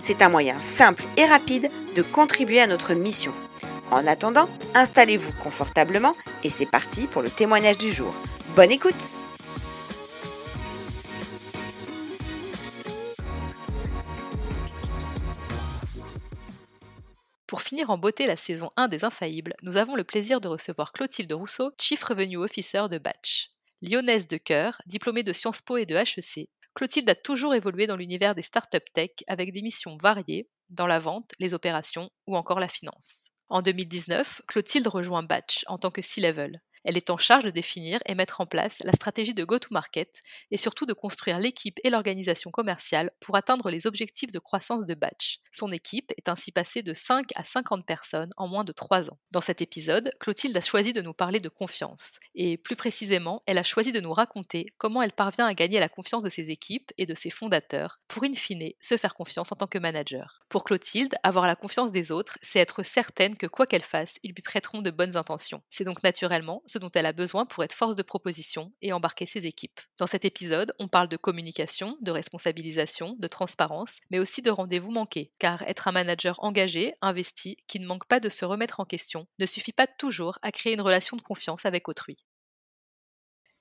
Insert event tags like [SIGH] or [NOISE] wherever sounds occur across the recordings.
C'est un moyen simple et rapide de contribuer à notre mission. En attendant, installez-vous confortablement et c'est parti pour le témoignage du jour. Bonne écoute Pour finir en beauté la saison 1 des Infaillibles, nous avons le plaisir de recevoir Clotilde Rousseau, Chief Revenue Officer de Batch. Lyonnaise de cœur, diplômée de Sciences Po et de HEC, Clotilde a toujours évolué dans l'univers des startup tech avec des missions variées dans la vente, les opérations ou encore la finance. En 2019, Clotilde rejoint Batch en tant que C-Level. Elle est en charge de définir et mettre en place la stratégie de go-to-market et surtout de construire l'équipe et l'organisation commerciale pour atteindre les objectifs de croissance de Batch. Son équipe est ainsi passée de 5 à 50 personnes en moins de 3 ans. Dans cet épisode, Clotilde a choisi de nous parler de confiance et plus précisément, elle a choisi de nous raconter comment elle parvient à gagner la confiance de ses équipes et de ses fondateurs pour in fine se faire confiance en tant que manager. Pour Clotilde, avoir la confiance des autres, c'est être certaine que quoi qu'elle fasse, ils lui prêteront de bonnes intentions. C'est donc naturellement dont elle a besoin pour être force de proposition et embarquer ses équipes. Dans cet épisode, on parle de communication, de responsabilisation, de transparence, mais aussi de rendez-vous manqués, car être un manager engagé, investi, qui ne manque pas de se remettre en question, ne suffit pas toujours à créer une relation de confiance avec autrui.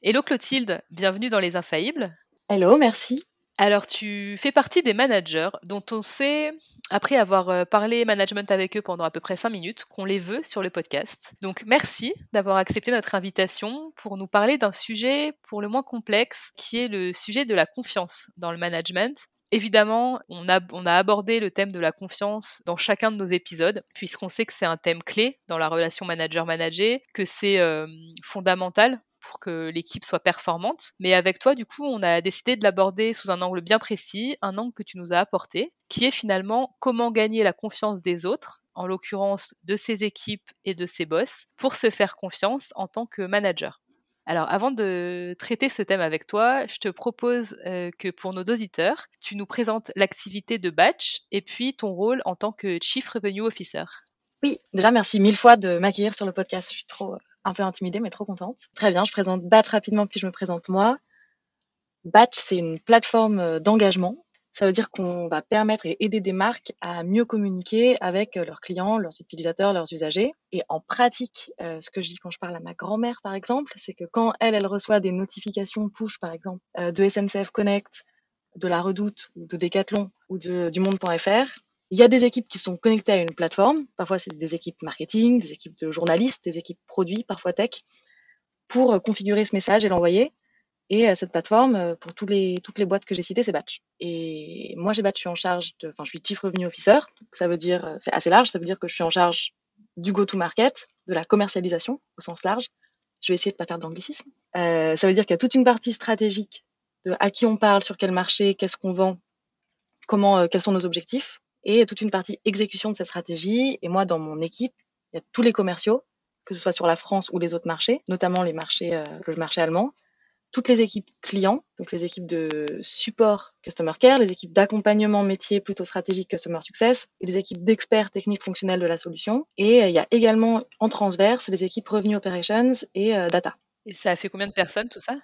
Hello Clotilde, bienvenue dans Les Infaillibles. Hello, merci. Alors, tu fais partie des managers dont on sait, après avoir euh, parlé management avec eux pendant à peu près 5 minutes, qu'on les veut sur le podcast. Donc, merci d'avoir accepté notre invitation pour nous parler d'un sujet pour le moins complexe, qui est le sujet de la confiance dans le management. Évidemment, on a, on a abordé le thème de la confiance dans chacun de nos épisodes, puisqu'on sait que c'est un thème clé dans la relation manager-manager, que c'est euh, fondamental pour que l'équipe soit performante. Mais avec toi, du coup, on a décidé de l'aborder sous un angle bien précis, un angle que tu nous as apporté, qui est finalement comment gagner la confiance des autres, en l'occurrence de ses équipes et de ses boss, pour se faire confiance en tant que manager. Alors, avant de traiter ce thème avec toi, je te propose euh, que pour nos auditeurs, tu nous présentes l'activité de Batch et puis ton rôle en tant que Chief Revenue Officer. Oui, déjà merci mille fois de m'accueillir sur le podcast. Je suis trop euh, un peu intimidée, mais trop contente. Très bien, je présente Batch rapidement, puis je me présente moi. Batch, c'est une plateforme euh, d'engagement. Ça veut dire qu'on va permettre et aider des marques à mieux communiquer avec euh, leurs clients, leurs utilisateurs, leurs usagers. Et en pratique, euh, ce que je dis quand je parle à ma grand-mère, par exemple, c'est que quand elle, elle reçoit des notifications push, par exemple, de SNCF Connect, de la Redoute, ou de Decathlon, ou de, du Monde.fr, il y a des équipes qui sont connectées à une plateforme. Parfois, c'est des équipes marketing, des équipes de journalistes, des équipes produits, parfois tech, pour euh, configurer ce message et l'envoyer. Et euh, cette plateforme, euh, pour les, toutes les boîtes que j'ai citées, c'est Batch. Et moi, j'ai Batch, je suis en charge de, enfin, je suis Chief Revenue Officer. Donc ça veut dire, c'est assez large, ça veut dire que je suis en charge du go-to-market, de la commercialisation au sens large. Je vais essayer de pas faire d'anglicisme. Ça veut dire qu'il y a toute une partie stratégique de à qui on parle, sur quel marché, qu'est-ce qu'on vend, comment, quels sont nos objectifs, et toute une partie exécution de cette stratégie. Et moi, dans mon équipe, il y a tous les commerciaux, que ce soit sur la France ou les autres marchés, notamment les marchés, euh, le marché allemand, toutes les équipes clients, donc les équipes de support Customer Care, les équipes d'accompagnement métier plutôt stratégique Customer Success, et les équipes d'experts techniques fonctionnels de la solution. Et euh, il y a également en transverse les équipes Revenue Operations et euh, Data. Et ça fait combien de personnes tout ça?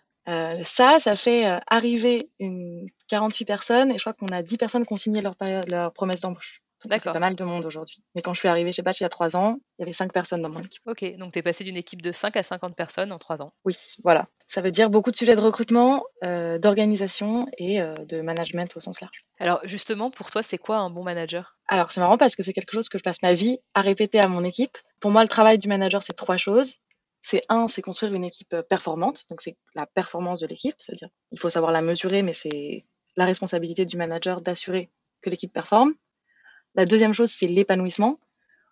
Ça, ça fait arriver une 48 personnes et je crois qu'on a 10 personnes qui ont signé leur, leur promesse d'embauche. D'accord. pas mal de monde aujourd'hui. Mais quand je suis arrivée chez Batch il y a trois ans, il y avait cinq personnes dans mon équipe. Ok, donc tu es passé d'une équipe de 5 à 50 personnes en trois ans. Oui, voilà. Ça veut dire beaucoup de sujets de recrutement, euh, d'organisation et euh, de management au sens large. Alors justement, pour toi, c'est quoi un bon manager? Alors c'est marrant parce que c'est quelque chose que je passe ma vie à répéter à mon équipe. Pour moi, le travail du manager, c'est trois choses. C'est un, c'est construire une équipe euh, performante. Donc c'est la performance de l'équipe. C'est-à-dire, il faut savoir la mesurer, mais c'est la responsabilité du manager d'assurer que l'équipe performe. La deuxième chose, c'est l'épanouissement.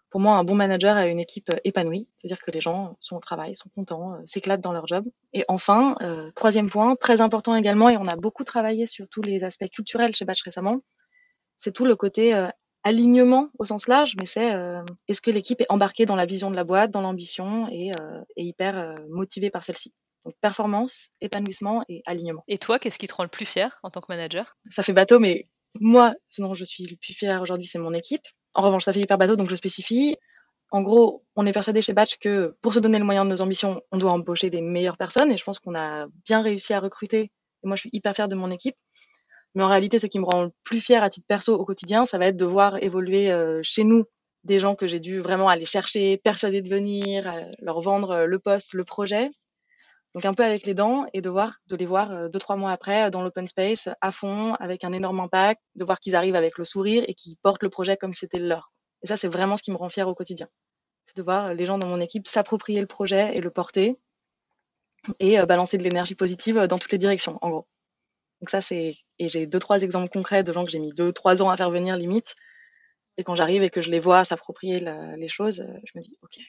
Pour moi, un bon manager a une équipe euh, épanouie, c'est-à-dire que les gens sont au travail, sont contents, euh, s'éclatent dans leur job. Et enfin, troisième point, très important également, et on a beaucoup travaillé sur tous les aspects culturels chez Batch récemment, c'est tout le côté alignement au sens large, mais c'est est-ce que l'équipe est embarquée dans la vision de la boîte, dans l'ambition et, et, hyper motivée par celle-ci? Donc performance, épanouissement et alignement. Et toi, qu'est-ce qui te rend le plus fier en tant que manager? Ça fait bateau, mais moi, ce dont je suis le plus fière aujourd'hui, c'est mon équipe. En revanche, ça fait hyper bateau, donc je spécifie. En gros, on est persuadé chez Batch que pour se donner le moyen de nos ambitions, on doit embaucher des meilleures personnes et je pense qu'on a bien réussi à recruter. Et moi, je suis hyper fière de mon équipe. Mais en réalité, ce qui me rend le plus fière à titre perso au quotidien, ça va être de voir évoluer euh, chez nous des gens que j'ai dû vraiment aller chercher, persuader de venir, euh, leur vendre euh, le poste, le projet, donc un peu avec les dents et de voir, de les voir deux trois mois après dans l'open space à fond avec un énorme impact, de voir qu'ils arrivent avec le sourire et qu'ils portent le projet comme c'était le leur. Et ça c'est vraiment ce qui me rend fier au quotidien. C'est de voir les gens dans mon équipe s'approprier le projet et le porter et balancer de l'énergie positive dans toutes les directions en gros. Donc ça c'est et j'ai deux trois exemples concrets de gens que j'ai mis deux trois ans à faire venir limite et quand j'arrive et que je les vois s'approprier les choses, je me dis ok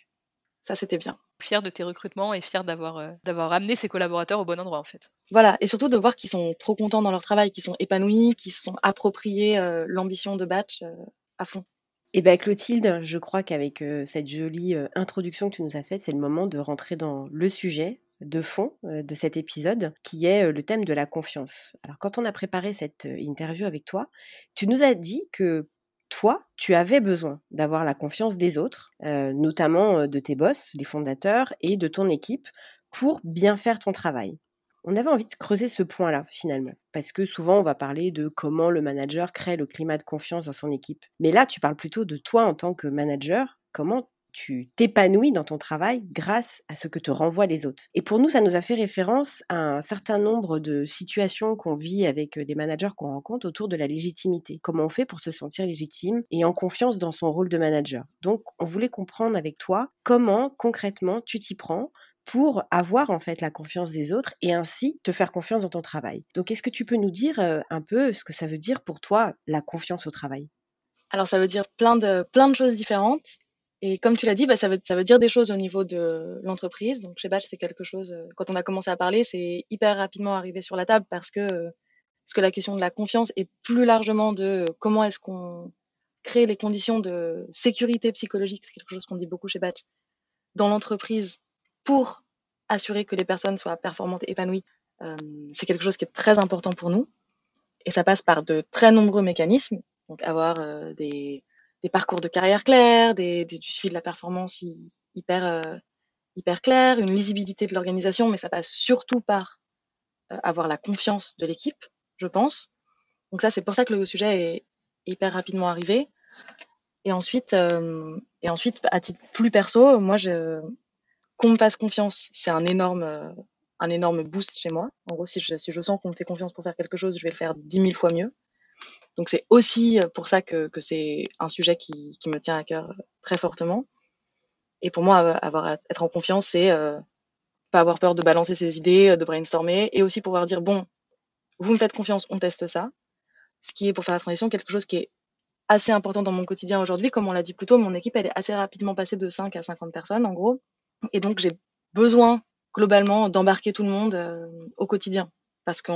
ça, c'était bien. Fier de tes recrutements et fier d'avoir euh, d'avoir amené ses collaborateurs au bon endroit, en fait. Voilà, et surtout de voir qu'ils sont trop contents dans leur travail, qu'ils sont épanouis, qu'ils se sont appropriés euh, l'ambition de Batch euh, à fond. Eh bien, Clotilde, je crois qu'avec cette jolie introduction que tu nous as faite, c'est le moment de rentrer dans le sujet de fond de cet épisode, qui est le thème de la confiance. Alors, quand on a préparé cette interview avec toi, tu nous as dit que toi, tu avais besoin d'avoir la confiance des autres, notamment de tes boss, les fondateurs, et de ton équipe, pour bien faire ton travail. On avait envie de creuser ce point-là, finalement, parce que souvent on va parler de comment le manager crée le climat de confiance dans son équipe. Mais là, tu parles plutôt de toi en tant que manager, comment tu t'épanouis dans ton travail grâce à ce que te renvoient les autres. Et pour nous, ça nous a fait référence à un certain nombre de situations qu'on vit avec des managers qu'on rencontre autour de la légitimité. Comment on fait pour se sentir légitime et en confiance dans son rôle de manager. Donc, on voulait comprendre avec toi comment concrètement tu t'y prends pour avoir en fait la confiance des autres et ainsi te faire confiance dans ton travail. Donc est-ce que tu peux nous dire un peu ce que ça veut dire pour toi la confiance au travail? Alors ça veut dire plein de plein de choses différentes. Et comme tu l'as dit, bah, ça, veut, ça veut dire des choses au niveau de l'entreprise. Donc chez Batch, c'est quelque chose, euh, quand on a commencé à parler, c'est hyper rapidement arrivé sur la table parce que, euh, parce que la question de la confiance est plus largement de comment est-ce qu'on crée les conditions de sécurité psychologique, c'est quelque chose qu'on dit beaucoup chez Batch, dans l'entreprise pour assurer que les personnes soient performantes et épanouies. Euh, c'est quelque chose qui est très important pour nous. Et ça passe par de très nombreux mécanismes. Donc avoir des des parcours de carrière clairs, des, du suivi de la performance hyper, euh, clair, une lisibilité de l'organisation, mais ça passe surtout par euh, avoir la confiance de l'équipe, je pense. Donc ça, c'est pour ça que le sujet est hyper rapidement arrivé. Et ensuite, euh, et ensuite, à titre plus perso, moi, je, qu'on me fasse confiance, c'est un énorme, un énorme boost chez moi. En gros, si je, si je sens qu'on me fait confiance pour faire quelque chose, je vais le faire dix mille fois mieux. Donc c'est aussi euh, pour ça que, c'est un sujet qui, me tient à cœur euh, très fortement. Et pour moi, avoir être en confiance, c'est euh, pas avoir peur de balancer ses idées, de brainstormer, et aussi pouvoir dire bon, vous me faites confiance, on teste ça. Ce qui est pour faire la transition quelque chose qui est assez important dans mon quotidien aujourd'hui. Comme on l'a dit plus tôt, mon équipe elle est assez rapidement passée de 5 à 50 personnes en gros, et donc j'ai besoin globalement d'embarquer tout le monde au quotidien. parce que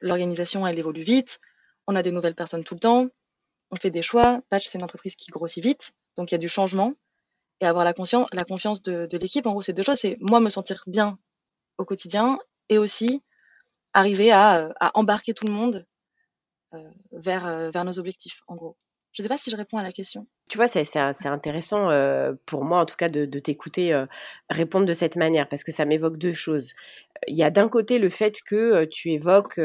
l'organisation, elle évolue vite, on a des nouvelles personnes tout le temps, on fait des choix. Patch, c'est une entreprise qui grossit vite, donc il y a du changement. Et avoir la, confiance de, l'équipe, en gros, c'est deux choses. C'est moi me sentir bien au quotidien et aussi arriver à, embarquer tout le monde euh, euh, vers nos objectifs, en gros. Je ne sais pas si je réponds à la question. Tu vois, c'est intéressant euh, pour moi, en tout cas, de, t'écouter euh, répondre de cette manière, parce que ça m'évoque deux choses. Il y a d'un côté le fait que euh, tu évoques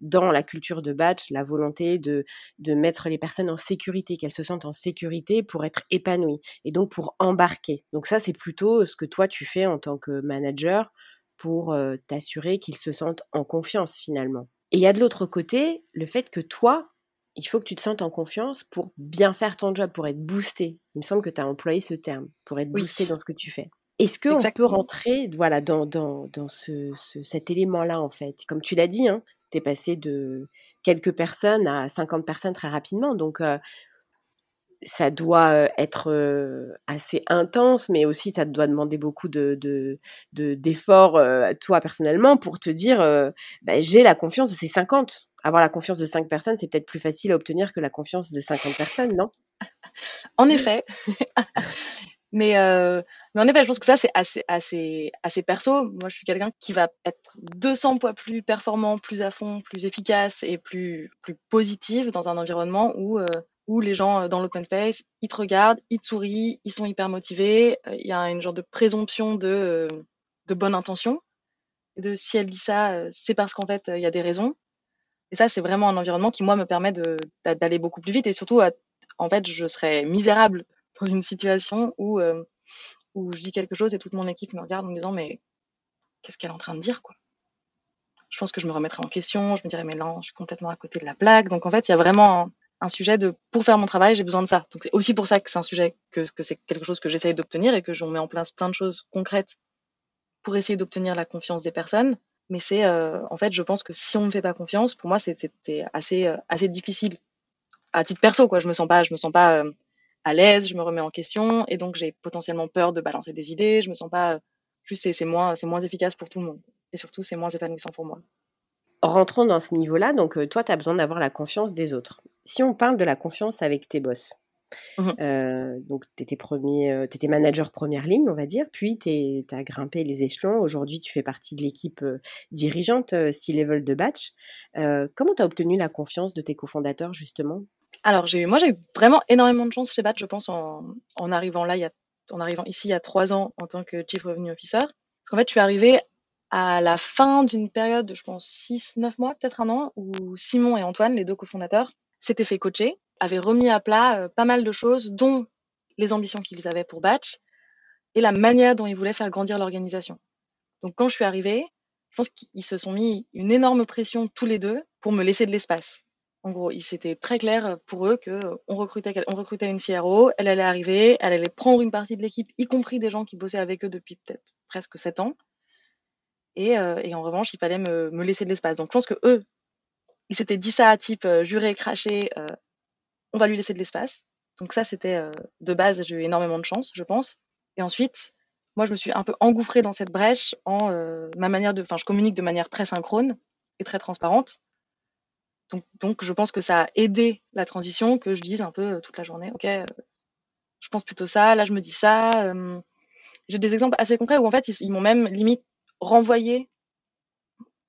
dans la culture de batch la volonté de, de mettre les personnes en sécurité, qu'elles se sentent en sécurité pour être épanouies et donc pour embarquer. Donc ça, c'est plutôt ce que toi, tu fais en tant que manager pour t'assurer qu'ils se sentent en confiance finalement. Et il y a de l'autre côté le fait que toi, il faut que tu te sentes en confiance pour bien faire ton job, pour être boosté. Il me semble que tu as employé ce terme, pour être boosté dans ce que tu fais. Est-ce qu'on peut rentrer voilà, dans, dans, dans ce, cet élément-là, en fait? Comme tu l'as dit, hein, tu es passé de quelques personnes à 50 personnes très rapidement. Donc, euh, ça doit être assez intense, mais aussi ça doit demander beaucoup de, d'efforts toi personnellement pour te dire bah, j'ai la confiance de ces 50. Avoir la confiance de 5 personnes, c'est peut-être plus facile à obtenir que la confiance de 50 personnes, non? [LAUGHS] En effet. [LAUGHS] mais, mais en effet, je pense que ça, c'est assez, assez, assez perso. Moi, je suis quelqu'un qui va être 200 fois plus performant, plus à fond, plus efficace et plus, plus positive dans un environnement où où les gens euh, dans l'open space, ils te regardent, ils te sourient, ils sont hyper motivés. Euh, il y a une genre de présomption de, euh, de bonne intention. De si elle dit ça, c'est parce qu'en fait, il y a des raisons. Et ça, c'est vraiment un environnement qui, moi, me permet d'aller beaucoup plus vite. Et surtout, en fait, je serais misérable [LAUGHS] dans une situation où, où je dis quelque chose et toute mon équipe me regarde en me disant, mais qu'est-ce qu'elle est en train de dire, quoi? Je pense que je me remettrais en question, je me dirais mais non, je suis complètement à côté de la plaque. Donc en fait, il y a vraiment un sujet de pour faire mon travail, j'ai besoin de ça. Donc c'est aussi pour ça que c'est un sujet que, que c'est quelque chose que j'essaye d'obtenir et que j'en mets en place plein de choses concrètes pour essayer d'obtenir la confiance des personnes. Mais c'est euh, en fait, je pense que si on me fait pas confiance, pour moi c'était assez euh, assez difficile à titre perso quoi. Je me sens pas, je me sens pas euh, à l'aise, je me remets en question et donc j'ai potentiellement peur de balancer des idées. Je me sens pas juste c'est moins c'est moins efficace pour tout le monde et surtout c'est moins épanouissant pour moi rentrons dans ce niveau-là, donc toi, tu as besoin d'avoir la confiance des autres. Si on parle de la confiance avec tes boss, mmh euh, donc tu étais, premier, étais manager première ligne, on va dire, puis tu as grimpé les échelons. Aujourd'hui, tu fais partie de l'équipe dirigeante C-Level de Batch. comment tu as obtenu la confiance de tes cofondateurs, justement? Alors, moi, j'ai eu vraiment énormément de chance chez Batch, je pense, en, arrivant là, il y a, en arrivant ici il y a trois ans en tant que Chief Revenue Officer. Parce qu'en fait, je suis arrivée à la fin d'une période de, je pense, 6-9 mois, peut-être un an, où Simon et Antoine, les deux cofondateurs, s'étaient fait coacher, avaient remis à plat euh, pas mal de choses, dont les ambitions qu'ils avaient pour Batch et la manière dont ils voulaient faire grandir l'organisation. Donc quand je suis arrivée, je pense qu'ils se sont mis une énorme pression tous les deux pour me laisser de l'espace. En gros, c'était très clair pour eux que on recrutait, une CRO, elle allait arriver, elle allait prendre une partie de l'équipe, y compris des gens qui bossaient avec eux depuis peut-être presque sept ans, euh, et, en revanche, il fallait me, laisser de l'espace. Donc je pense que eux, ils s'étaient dit ça à type euh, juré, craché, euh, on va lui laisser de l'espace. Donc ça, c'était de base, j'ai eu énormément de chance, je pense. Et ensuite, moi, je me suis un peu engouffrée dans cette brèche en ma manière de, enfin, je communique de manière très synchrone et très transparente. Donc, je pense que ça a aidé la transition que je dise un peu toute la journée, ok, je pense plutôt ça, là je me dis ça. j'ai des exemples assez concrets où en fait ils m'ont même limite renvoyer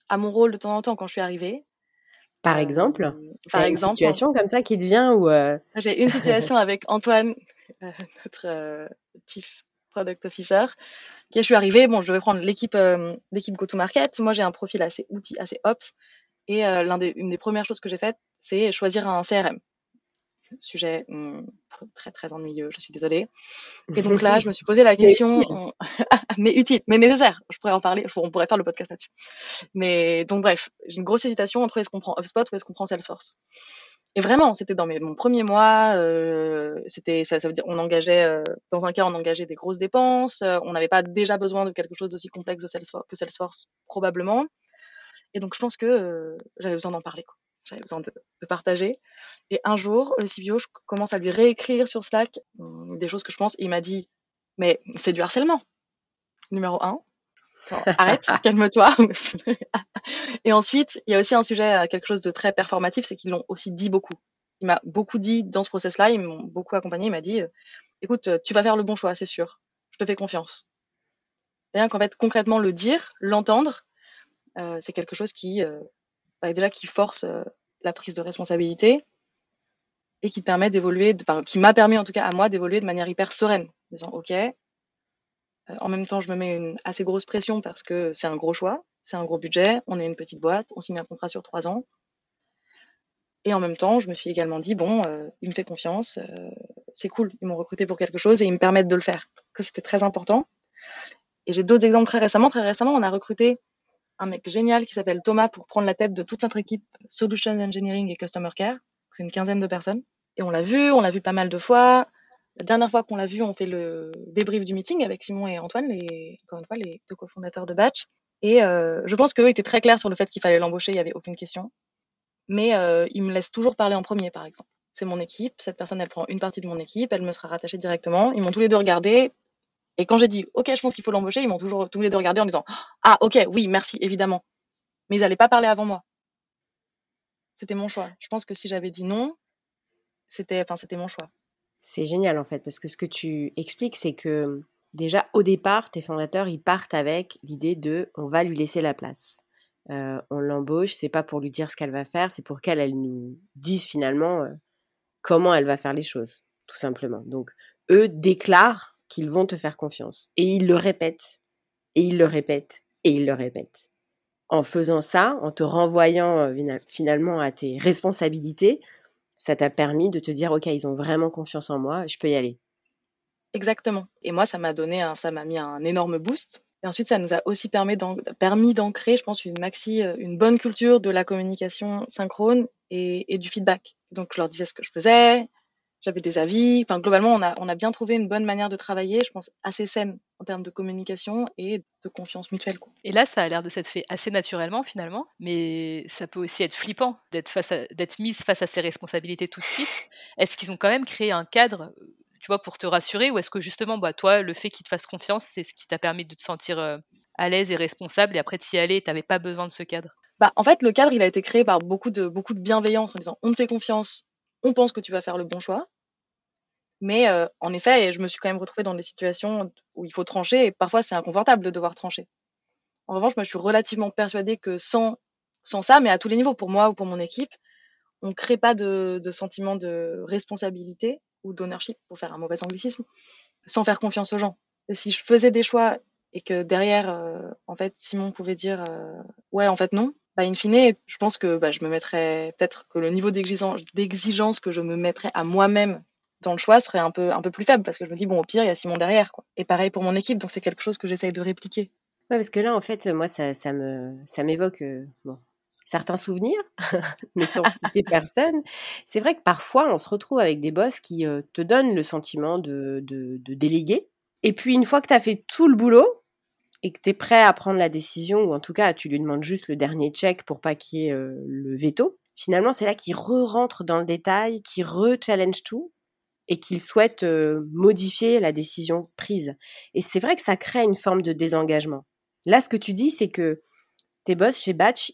à mon rôle de temps en temps quand je suis arrivée. Par exemple euh, Par exemple. Une situation comme ça qui te vient ou euh, J'ai une situation avec [LAUGHS] Antoine, euh, notre Chief Product Officer, qui je suis arrivée, bon, je devais prendre l'équipe l'équipe go-to-market. Moi, j'ai un profil assez outil, assez ops. Et l'une des, des premières choses que j'ai faites, c'est choisir un CRM sujet hmm, très très ennuyeux, je suis désolée. Et [LAUGHS] donc là, je me suis posé la question, [LAUGHS] mais utile, mais nécessaire. Je pourrais en parler, on pourrait faire le podcast là-dessus. Mais donc bref, j'ai une grosse hésitation entre est-ce qu'on prend HubSpot ou est-ce qu'on prend Salesforce. Et vraiment, c'était dans mes, mon premier mois, euh, c'était ça, ça veut dire on engageait, euh, dans un cas, on engageait des grosses dépenses, euh, on n'avait pas déjà besoin de quelque chose d'aussi complexe de Salesforce, que Salesforce probablement. Et donc je pense que j'avais besoin d'en parler. Quoi j'avais besoin de, partager. Et un jour, le CBO, je commence à lui réécrire sur Slack hum, des choses que je pense. il m'a dit, mais c'est du harcèlement, numéro un. arrête, [LAUGHS] calme-toi. [LAUGHS] et ensuite, il y a aussi un sujet, quelque chose de très performatif, c'est qu'ils l'ont aussi dit beaucoup. Il m'a beaucoup dit dans ce process-là, ils m'ont beaucoup accompagné. Il m'a dit, écoute, tu vas faire le bon choix, c'est sûr. Je te fais confiance. Rien qu'en fait, concrètement, le dire, l'entendre, euh, c'est quelque chose qui, euh, bah, déjà, qui force euh, la prise de responsabilité et qui permet d'évoluer, qui m'a permis en tout cas à moi d'évoluer de manière hyper sereine, en disant, ok, en même temps, je me mets une assez grosse pression parce que c'est un gros choix, c'est un gros budget, on est une petite boîte, on signe un contrat sur trois ans. Et en même temps, je me suis également dit, bon, il me fait confiance, c'est cool, ils m'ont recruté pour quelque chose et ils me permettent de le faire. Ça, c'était très important. Et j'ai d'autres exemples très récemment. Très récemment, on a recruté un mec génial qui s'appelle Thomas pour prendre la tête de toute notre équipe Solutions Engineering et Customer Care. C'est une quinzaine de personnes. Et on l'a vu, on l'a vu pas mal de fois. La dernière fois qu'on l'a vu, on fait le débrief du meeting avec Simon et Antoine, les, encore une fois, les deux cofondateurs de Batch. Et euh, je pense qu'eux étaient très clairs sur le fait qu'il fallait l'embaucher, il n'y avait aucune question. Mais euh, ils me laissent toujours parler en premier, par exemple. C'est mon équipe, cette personne, elle prend une partie de mon équipe, elle me sera rattachée directement. Ils m'ont tous les deux regardé, et quand j'ai dit, OK, je pense qu'il faut l'embaucher, ils m'ont toujours tous les deux regardé en disant, ah, OK, oui, merci, évidemment. Mais ils n'allaient pas parler avant moi. C'était mon choix. Je pense que si j'avais dit non, c'était, enfin, c'était mon choix. C'est génial, en fait, parce que ce que tu expliques, c'est que déjà, au départ, tes fondateurs, ils partent avec l'idée de, on va lui laisser la place. Euh, on l'embauche, c'est pas pour lui dire ce qu'elle va faire, c'est pour qu'elle elle nous dise finalement euh, comment elle va faire les choses, tout simplement. Donc, eux déclarent qu'ils vont te faire confiance. Et ils le répètent, et ils le répètent, et ils le répètent. En faisant ça, en te renvoyant euh, finalement à tes responsabilités, ça t'a permis de te dire, OK, ils ont vraiment confiance en moi, je peux y aller. Exactement. Et moi, ça m'a donné, ça m'a mis un énorme boost. Et ensuite, ça nous a aussi permis d'ancrer, je pense, une maxi, euh, une bonne culture de la communication synchrone et, et, du feedback. Donc, je leur disais ce que je faisais, j'avais des avis. Enfin, globalement, on a, on a bien trouvé une bonne manière de travailler, je pense, assez saine en termes de communication et de confiance mutuelle. Et là, ça a l'air de s'être fait assez naturellement finalement, mais ça peut aussi être flippant d'être face d'être mise face à ses responsabilités tout de suite. Est-ce qu'ils ont quand même créé un cadre, tu vois, pour te rassurer, ou est-ce que justement, bah, toi, le fait qu'ils te fassent confiance, c'est ce qui t'a permis de te sentir euh, à l'aise et responsable, et après y aller, tu n'avais pas besoin de ce cadre? Bah, en fait, le cadre, il a été créé par beaucoup de, beaucoup de bienveillance en disant on te fait confiance, on pense que tu vas faire le bon choix. Mais euh, en effet, je me suis quand même retrouvée dans des situations où il faut trancher et parfois c'est inconfortable de devoir trancher. En revanche, moi je suis relativement persuadée que sans, sans ça, mais à tous les niveaux, pour moi ou pour mon équipe, on ne crée pas de, de, sentiment de responsabilité ou d'ownership, pour faire un mauvais anglicisme, sans faire confiance aux gens. si je faisais des choix et que derrière, euh, en fait, Simon pouvait dire euh, ouais, en fait non, bah, in fine, je pense que bah, je me mettrais peut-être que le niveau d'exigence que je me mettrais à moi-même dans le choix serait un peu, un peu plus faible parce que je me dis, bon, au pire, il y a Simon derrière. Quoi. Et pareil pour mon équipe, donc c'est quelque chose que j'essaye de répliquer. Ouais, parce que là, en fait, moi, ça, ça me, ça m'évoque euh, bon, certains souvenirs, [LAUGHS] mais sans citer [LAUGHS] personne. C'est vrai que parfois, on se retrouve avec des boss qui euh, te donnent le sentiment de, de, de déléguer. Et puis, une fois que tu as fait tout le boulot et que tu es prêt à prendre la décision, ou en tout cas, tu lui demandes juste le dernier check pour pas qu'il y ait euh, le veto, finalement, c'est là qu'il re-rentre dans le détail, qu'il re-challenge tout et qu'il souhaite modifier la décision prise. Et c'est vrai que ça crée une forme de désengagement. Là, ce que tu dis, c'est que tes boss chez Batch,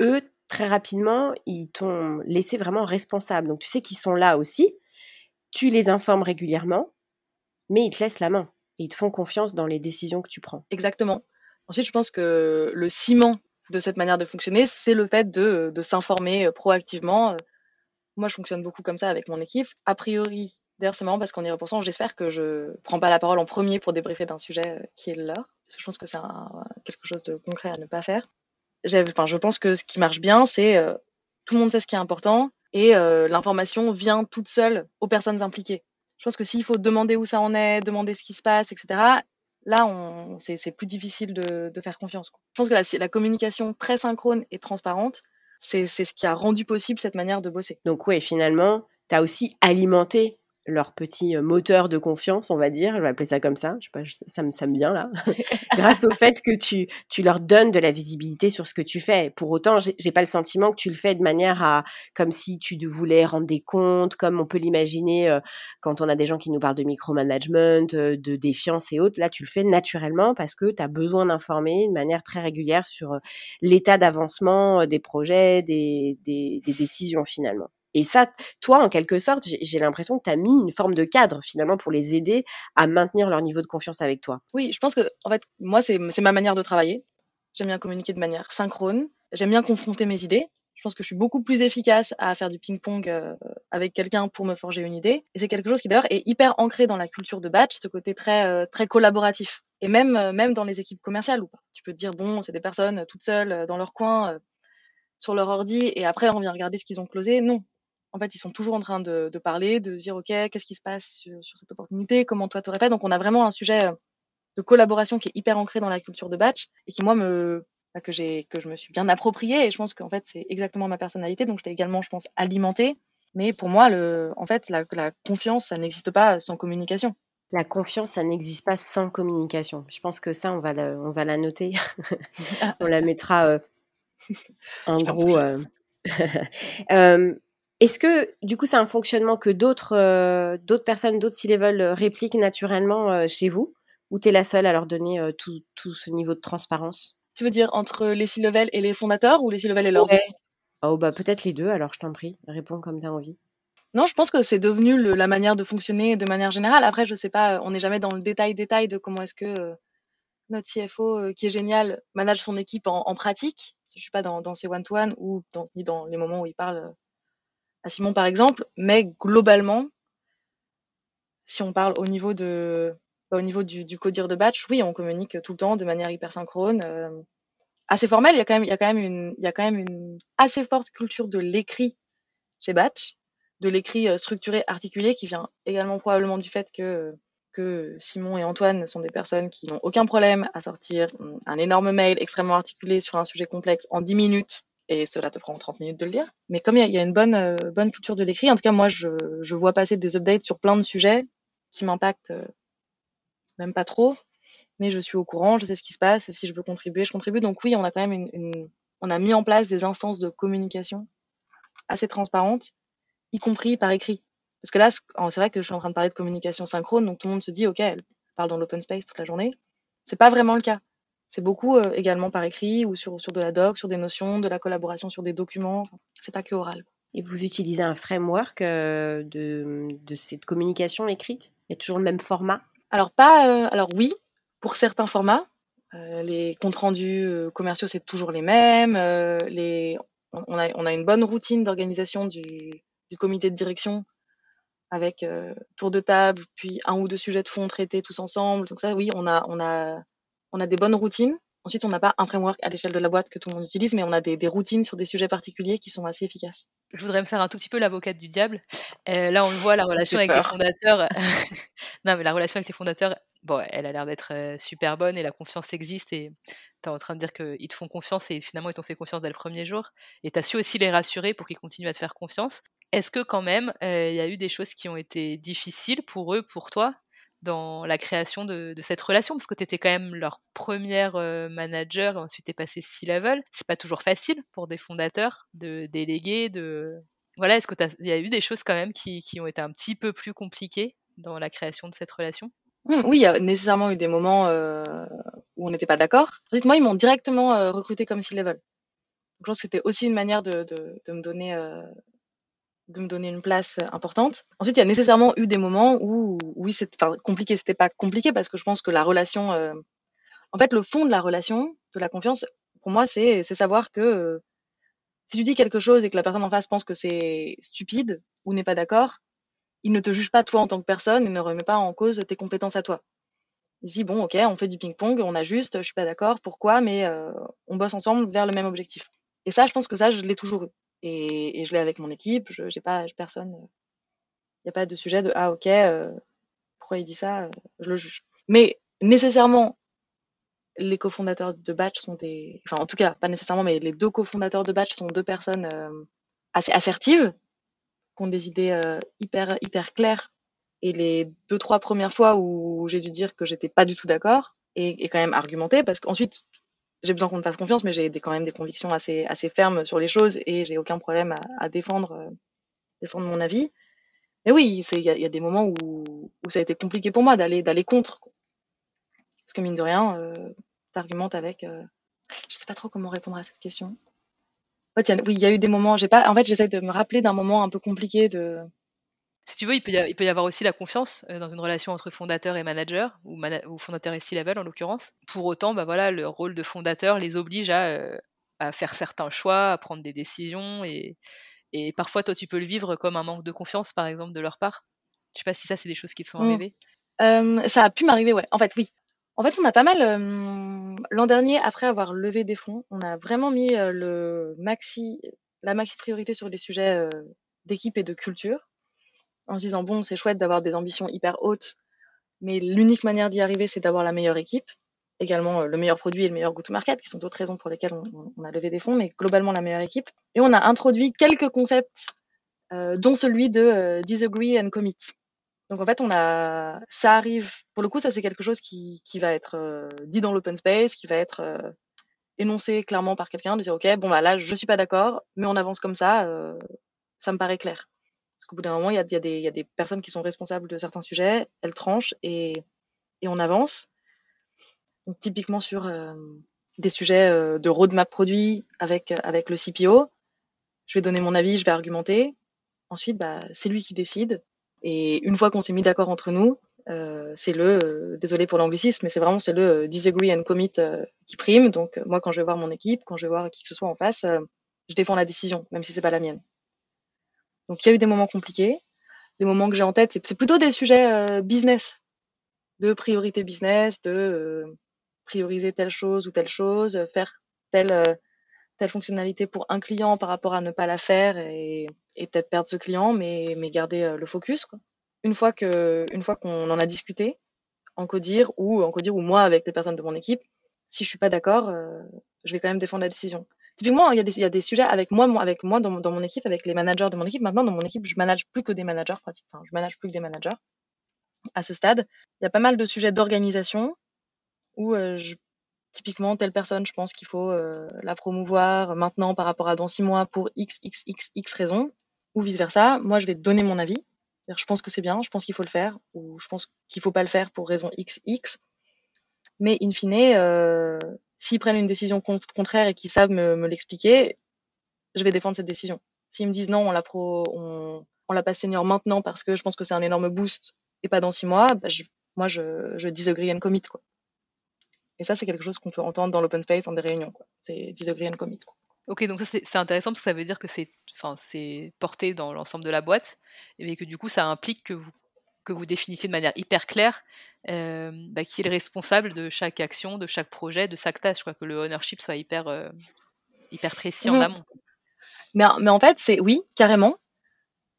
eux, très rapidement, ils t'ont laissé vraiment responsable. Donc, tu sais qu'ils sont là aussi. Tu les informes régulièrement, mais ils te laissent la main. Et ils te font confiance dans les décisions que tu prends. Exactement. Ensuite, je pense que le ciment de cette manière de fonctionner, c'est le fait de s'informer proactivement. Moi, je fonctionne beaucoup comme ça avec mon équipe. A priori, D'ailleurs, c'est marrant parce qu'en y repensant, j'espère que je prends pas la parole en premier pour débriefer d'un sujet euh, qui est le leur. Parce que je pense que c'est quelque chose de concret à ne pas faire. Enfin, je pense que ce qui marche bien, c'est euh, tout le monde sait ce qui est important et euh, l'information vient toute seule aux personnes impliquées. Je pense que s'il faut demander où ça en est, demander ce qui se passe, etc., là, c'est plus difficile de, faire confiance. Je pense que la, la communication très synchrone et transparente, c'est ce qui a rendu possible cette manière de bosser. Donc oui, finalement, tu as aussi alimenté leur petit moteur de confiance, on va dire, je vais appeler ça comme ça, je sais pas, ça me, ça me vient là, [LAUGHS] [LAUGHS] grâce au fait que tu, tu leur donnes de la visibilité sur ce que tu fais. Pour autant, j'ai pas le sentiment que tu le fais de manière à, comme si tu voulais rendre des comptes, comme on peut l'imaginer quand on a des gens qui nous parlent de micromanagement, de défiance et autres. Là, tu le fais naturellement parce que tu as besoin d'informer de manière très régulière sur l'état d'avancement des projets, des, des, des décisions finalement. Et ça, toi, en quelque sorte, j'ai l'impression que tu as mis une forme de cadre finalement pour les aider à maintenir leur niveau de confiance avec toi. Oui, je pense que, en fait, moi, c'est ma manière de travailler. J'aime bien communiquer de manière synchrone. J'aime bien confronter mes idées. Je pense que je suis beaucoup plus efficace à faire du ping-pong euh, avec quelqu'un pour me forger une idée. Et c'est quelque chose qui d'ailleurs est hyper ancré dans la culture de batch, ce côté très euh, très collaboratif. Et même euh, même dans les équipes commerciales ou pas. Tu peux te dire bon, c'est des personnes toutes seules dans leur coin sur leur ordi et après on vient regarder ce qu'ils ont closé. Non, en fait, ils sont toujours en train de, parler, de dire, OK, qu'est-ce qui se passe sur, cette opportunité? Comment toi, tu aurais fait? Donc, on a vraiment un sujet euh, de collaboration qui est hyper ancré dans la culture de batch et qui, moi, me, bah, que, j'ai, que je me suis bien approprié. Et je pense qu'en fait, c'est exactement ma personnalité. Donc, je l'ai également, je pense, alimenté. Mais pour moi, le, en fait, la, confiance, ça n'existe pas sans communication. La confiance, ça n'existe pas sans communication. Je pense que ça, on va la, on va la noter. [LAUGHS] on la mettra euh, [LAUGHS] en gros. Euh, [LAUGHS] Est-ce que du coup c'est un fonctionnement que d'autres euh, d'autres personnes, d'autres C-level euh, répliquent naturellement euh, chez vous? Ou tu es la seule à leur donner tout, tout, ce niveau de transparence? Tu veux dire entre les C-level et les fondateurs ou les C-level et leurs Oh bah peut-être les deux alors je t'en prie, réponds comme tu as envie. Non, je pense que c'est devenu la manière de fonctionner de manière générale. Après, je sais pas, on n'est jamais dans le détail détail de comment est-ce que notre CFO, qui est génial, manage son équipe en, pratique. Je suis pas dans, dans ces one-to-one ou dans, ni dans les moments où il parle à Simon par exemple, mais globalement, si on parle au niveau de bah, au niveau du, du codir de batch, oui, on communique tout le temps de manière hyper synchrone, euh, assez formelle. Il y a quand même il y a quand même une il y a quand même une assez forte culture de l'écrit chez Batch, de l'écrit euh, structuré, articulé, qui vient également probablement du fait que que Simon et Antoine sont des personnes qui n'ont aucun problème à sortir un énorme mail extrêmement articulé sur un sujet complexe en 10 minutes et cela te prend 30 minutes de le lire. Mais comme il y, a une bonne, euh, bonne culture de l'écrit, en tout cas, moi, je, je, vois passer des updates sur plein de sujets qui m'impactent euh, même pas trop, mais je suis au courant, je sais ce qui se passe, si je veux contribuer, je contribue. Donc oui, on a quand même une, une on a mis en place des instances de communication assez transparentes, y compris par écrit. Parce que là, c'est vrai que je suis en train de parler de communication synchrone, donc tout le monde se dit, OK, elle parle dans l'open space toute la journée. C'est pas vraiment le cas. C'est beaucoup euh, également par écrit ou sur, sur de la doc, sur des notions, de la collaboration sur des documents. C'est pas que oral. Et vous utilisez un framework euh, de, de, cette communication écrite? Il y a toujours le même format? Alors pas. Euh, alors oui, pour certains formats. les comptes rendus commerciaux, c'est toujours les mêmes. les, on, a, on a une bonne routine d'organisation du, du comité de direction avec tour de table, puis un ou deux sujets de fond traités tous ensemble. Donc ça, oui, on a, on a on a des bonnes routines. Ensuite, on n'a pas un framework à l'échelle de la boîte que tout le monde utilise, mais on a des, routines sur des sujets particuliers qui sont assez efficaces. Je voudrais me faire un tout petit peu l'avocate du diable. Euh, là, on le voit, la [LAUGHS] relation avec les fondateurs. [LAUGHS] non, mais la relation avec tes fondateurs, bon, elle a l'air d'être euh, super bonne et la confiance existe. Et tu es en train de dire qu'ils te font confiance et finalement, ils t'ont fait confiance dès le premier jour. Et tu as su aussi les rassurer pour qu'ils continuent à te faire confiance. Est-ce que quand même, euh, il y a eu des choses qui ont été difficiles pour eux, pour toi, dans la création de, cette relation parce que tu étais quand même leur première euh, manager et ensuite tu es passé C-level. C'est pas toujours facile pour des fondateurs de déléguer, de. Voilà, est-ce qu'il y a eu des choses quand même qui, ont été un petit peu plus compliquées dans la création de cette relation? Mmh, Oui, il y a nécessairement eu des moments euh, où on n'était pas d'accord. Moi, ils m'ont directement euh, recruté comme C-level. Je pense que c'était aussi une manière de, de me donner de me donner une place euh, importante. Ensuite, il y a nécessairement eu des moments où, oui, c'était compliqué. C'était pas compliqué parce que je pense que la relation, euh, en fait, le fond de la relation, de la confiance, pour moi, c'est savoir que euh, si tu dis quelque chose et que la personne en face pense que c'est stupide ou n'est pas d'accord, il ne te juge pas toi en tant que personne et ne remet pas en cause tes compétences à toi. Il dit bon, ok, on fait du ping-pong, on ajuste, je suis pas d'accord, pourquoi, mais on bosse ensemble vers le même objectif. Et ça, je pense que ça, je l'ai toujours eu. Et, je l'ai avec mon équipe. Je j'ai pas personne. Il n'y a pas de sujet de ah ok, euh, pourquoi il dit ça, euh, je le juge. Mais nécessairement, les cofondateurs de Batch sont des, enfin en tout cas pas nécessairement, mais les deux cofondateurs de Batch sont deux personnes euh, assez assertives, qui ont des idées hyper hyper claires Et les deux, trois premières fois où j'ai dû dire que j'étais pas du tout d'accord et, et, quand même argumenter, parce qu'ensuite, j'ai besoin qu'on me fasse confiance, mais j'ai quand même des convictions assez, assez fermes sur les choses et j'ai aucun problème à, à défendre, euh, défendre mon avis. Mais oui, il y, a des moments où, où, ça a été compliqué pour moi d'aller d'aller contre. Parce que mine de rien, euh, t'argumentes avec. Euh, je sais pas trop comment répondre à cette question. En fait, oui, il y a eu des moments. J'ai pas. En fait, j'essaie de me rappeler d'un moment un peu compliqué de si tu veux, il peut, y avoir, il peut y avoir aussi la confiance euh, dans une relation entre fondateur et manager, ou, ou fondateur et C-level en l'occurrence. Pour autant, bah voilà, le rôle de fondateur les oblige à, euh, à faire certains choix, à prendre des décisions, et, et, parfois, toi, tu peux le vivre comme un manque de confiance, par exemple, de leur part. Je sais pas si ça, c'est des choses qui te sont mmh. arrivées. Euh, ça a pu m'arriver, ouais. En fait, oui. En fait, on a pas mal. Euh, L'an dernier, après avoir levé des fonds, on a vraiment mis le maxi, la maxi priorité sur les sujets d'équipe et de culture en se disant bon, c'est chouette d'avoir des ambitions hyper hautes, mais l'unique manière d'y arriver, c'est d'avoir la meilleure équipe, également euh, le meilleur produit et le meilleur go-to-market, qui sont d'autres raisons pour lesquelles on, a levé des fonds, mais globalement la meilleure équipe. Et on a introduit quelques concepts, euh, dont celui de euh, disagree and commit. Donc en fait, on a, ça arrive. Pour le coup, ça c'est quelque chose qui, qui va être dit dans l'open space, qui va être énoncé clairement par quelqu'un, de dire ok, bon bah là, je suis pas d'accord, mais on avance comme ça, ça me paraît clair. Parce qu'au bout d'un moment, il y a, des personnes qui sont responsables de certains sujets, elles tranchent et, on avance. Typiquement sur euh, des sujets euh, de roadmap produit avec, le CPO, je vais donner mon avis, je vais argumenter. Ensuite, bah, c'est lui qui décide. Et une fois qu'on s'est mis d'accord entre nous, euh, c'est le, désolé pour l'anglicisme, mais c'est vraiment c'est le disagree and commit qui prime. Donc moi, quand je vais voir mon équipe, quand je vais voir qui que ce soit en face, je défends la décision, même si c'est pas la mienne. Donc il y a eu des moments compliqués. Les moments que j'ai en tête, c'est plutôt des sujets euh, business, de priorité business, de euh, prioriser telle chose ou telle chose, faire telle, euh, telle fonctionnalité pour un client par rapport à ne pas la faire et, et peut-être perdre ce client, mais, mais garder euh, le focus. Quoi. Une fois que, fois qu'on en a discuté, en codir ou en codir ou moi avec les personnes de mon équipe, si je suis pas d'accord, euh, je vais quand même défendre la décision. Typiquement, il y, a des, sujets avec moi, avec moi dans, mon équipe, avec les managers de mon équipe. Maintenant, dans mon équipe, je manage plus que des managers. Enfin, je manage plus que des managers. À ce stade, il y a pas mal de sujets d'organisation où euh, typiquement telle personne, je pense qu'il faut euh, la promouvoir maintenant par rapport à dans six mois pour x x x x raisons, ou vice versa. Moi, je vais donner mon avis. Je pense que c'est bien, je pense qu'il faut le faire, ou je pense qu'il faut pas le faire pour raison x x. Mais in fine, euh, S'ils prennent une décision contraire et qu'ils savent me, l'expliquer, je vais défendre cette décision. S'ils me disent non, on la, la passe senior maintenant parce que je pense que c'est un énorme boost et pas dans six mois, bah moi je, je disagree and commit. Quoi. Et ça, c'est quelque chose qu'on peut entendre dans l'open space, dans des réunions. C'est disagree and commit. Ok, donc ça c'est intéressant parce que ça veut dire que c'est porté dans l'ensemble de la boîte et que du coup ça implique que vous que vous définissiez de manière hyper claire euh, bah, qui est le responsable de chaque action, de chaque projet, de chaque tâche. Je crois que le ownership soit hyper, euh, hyper précis mmh. en amont. Mais, mais en fait, c'est oui, carrément.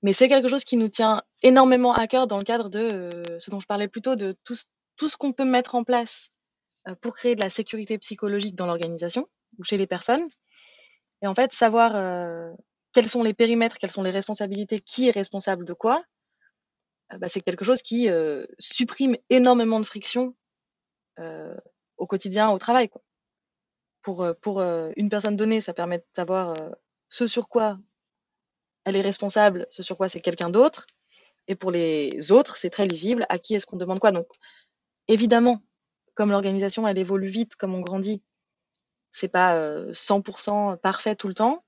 Mais c'est quelque chose qui nous tient énormément à cœur dans le cadre de euh, ce dont je parlais plus tôt, de tout, tout ce qu'on peut mettre en place pour créer de la sécurité psychologique dans l'organisation ou chez les personnes. Et en fait, savoir quels sont les périmètres, quelles sont les responsabilités, qui est responsable de quoi, bah, c'est quelque chose qui euh, supprime énormément de friction euh, au quotidien, au travail. Pour, pour une personne donnée, ça permet de savoir ce sur quoi elle est responsable, ce sur quoi c'est quelqu'un d'autre. Et pour les autres, c'est très lisible à qui est-ce qu'on demande quoi. Donc, évidemment, comme l'organisation elle évolue vite, comme on grandit, c'est pas 100% parfait tout le temps.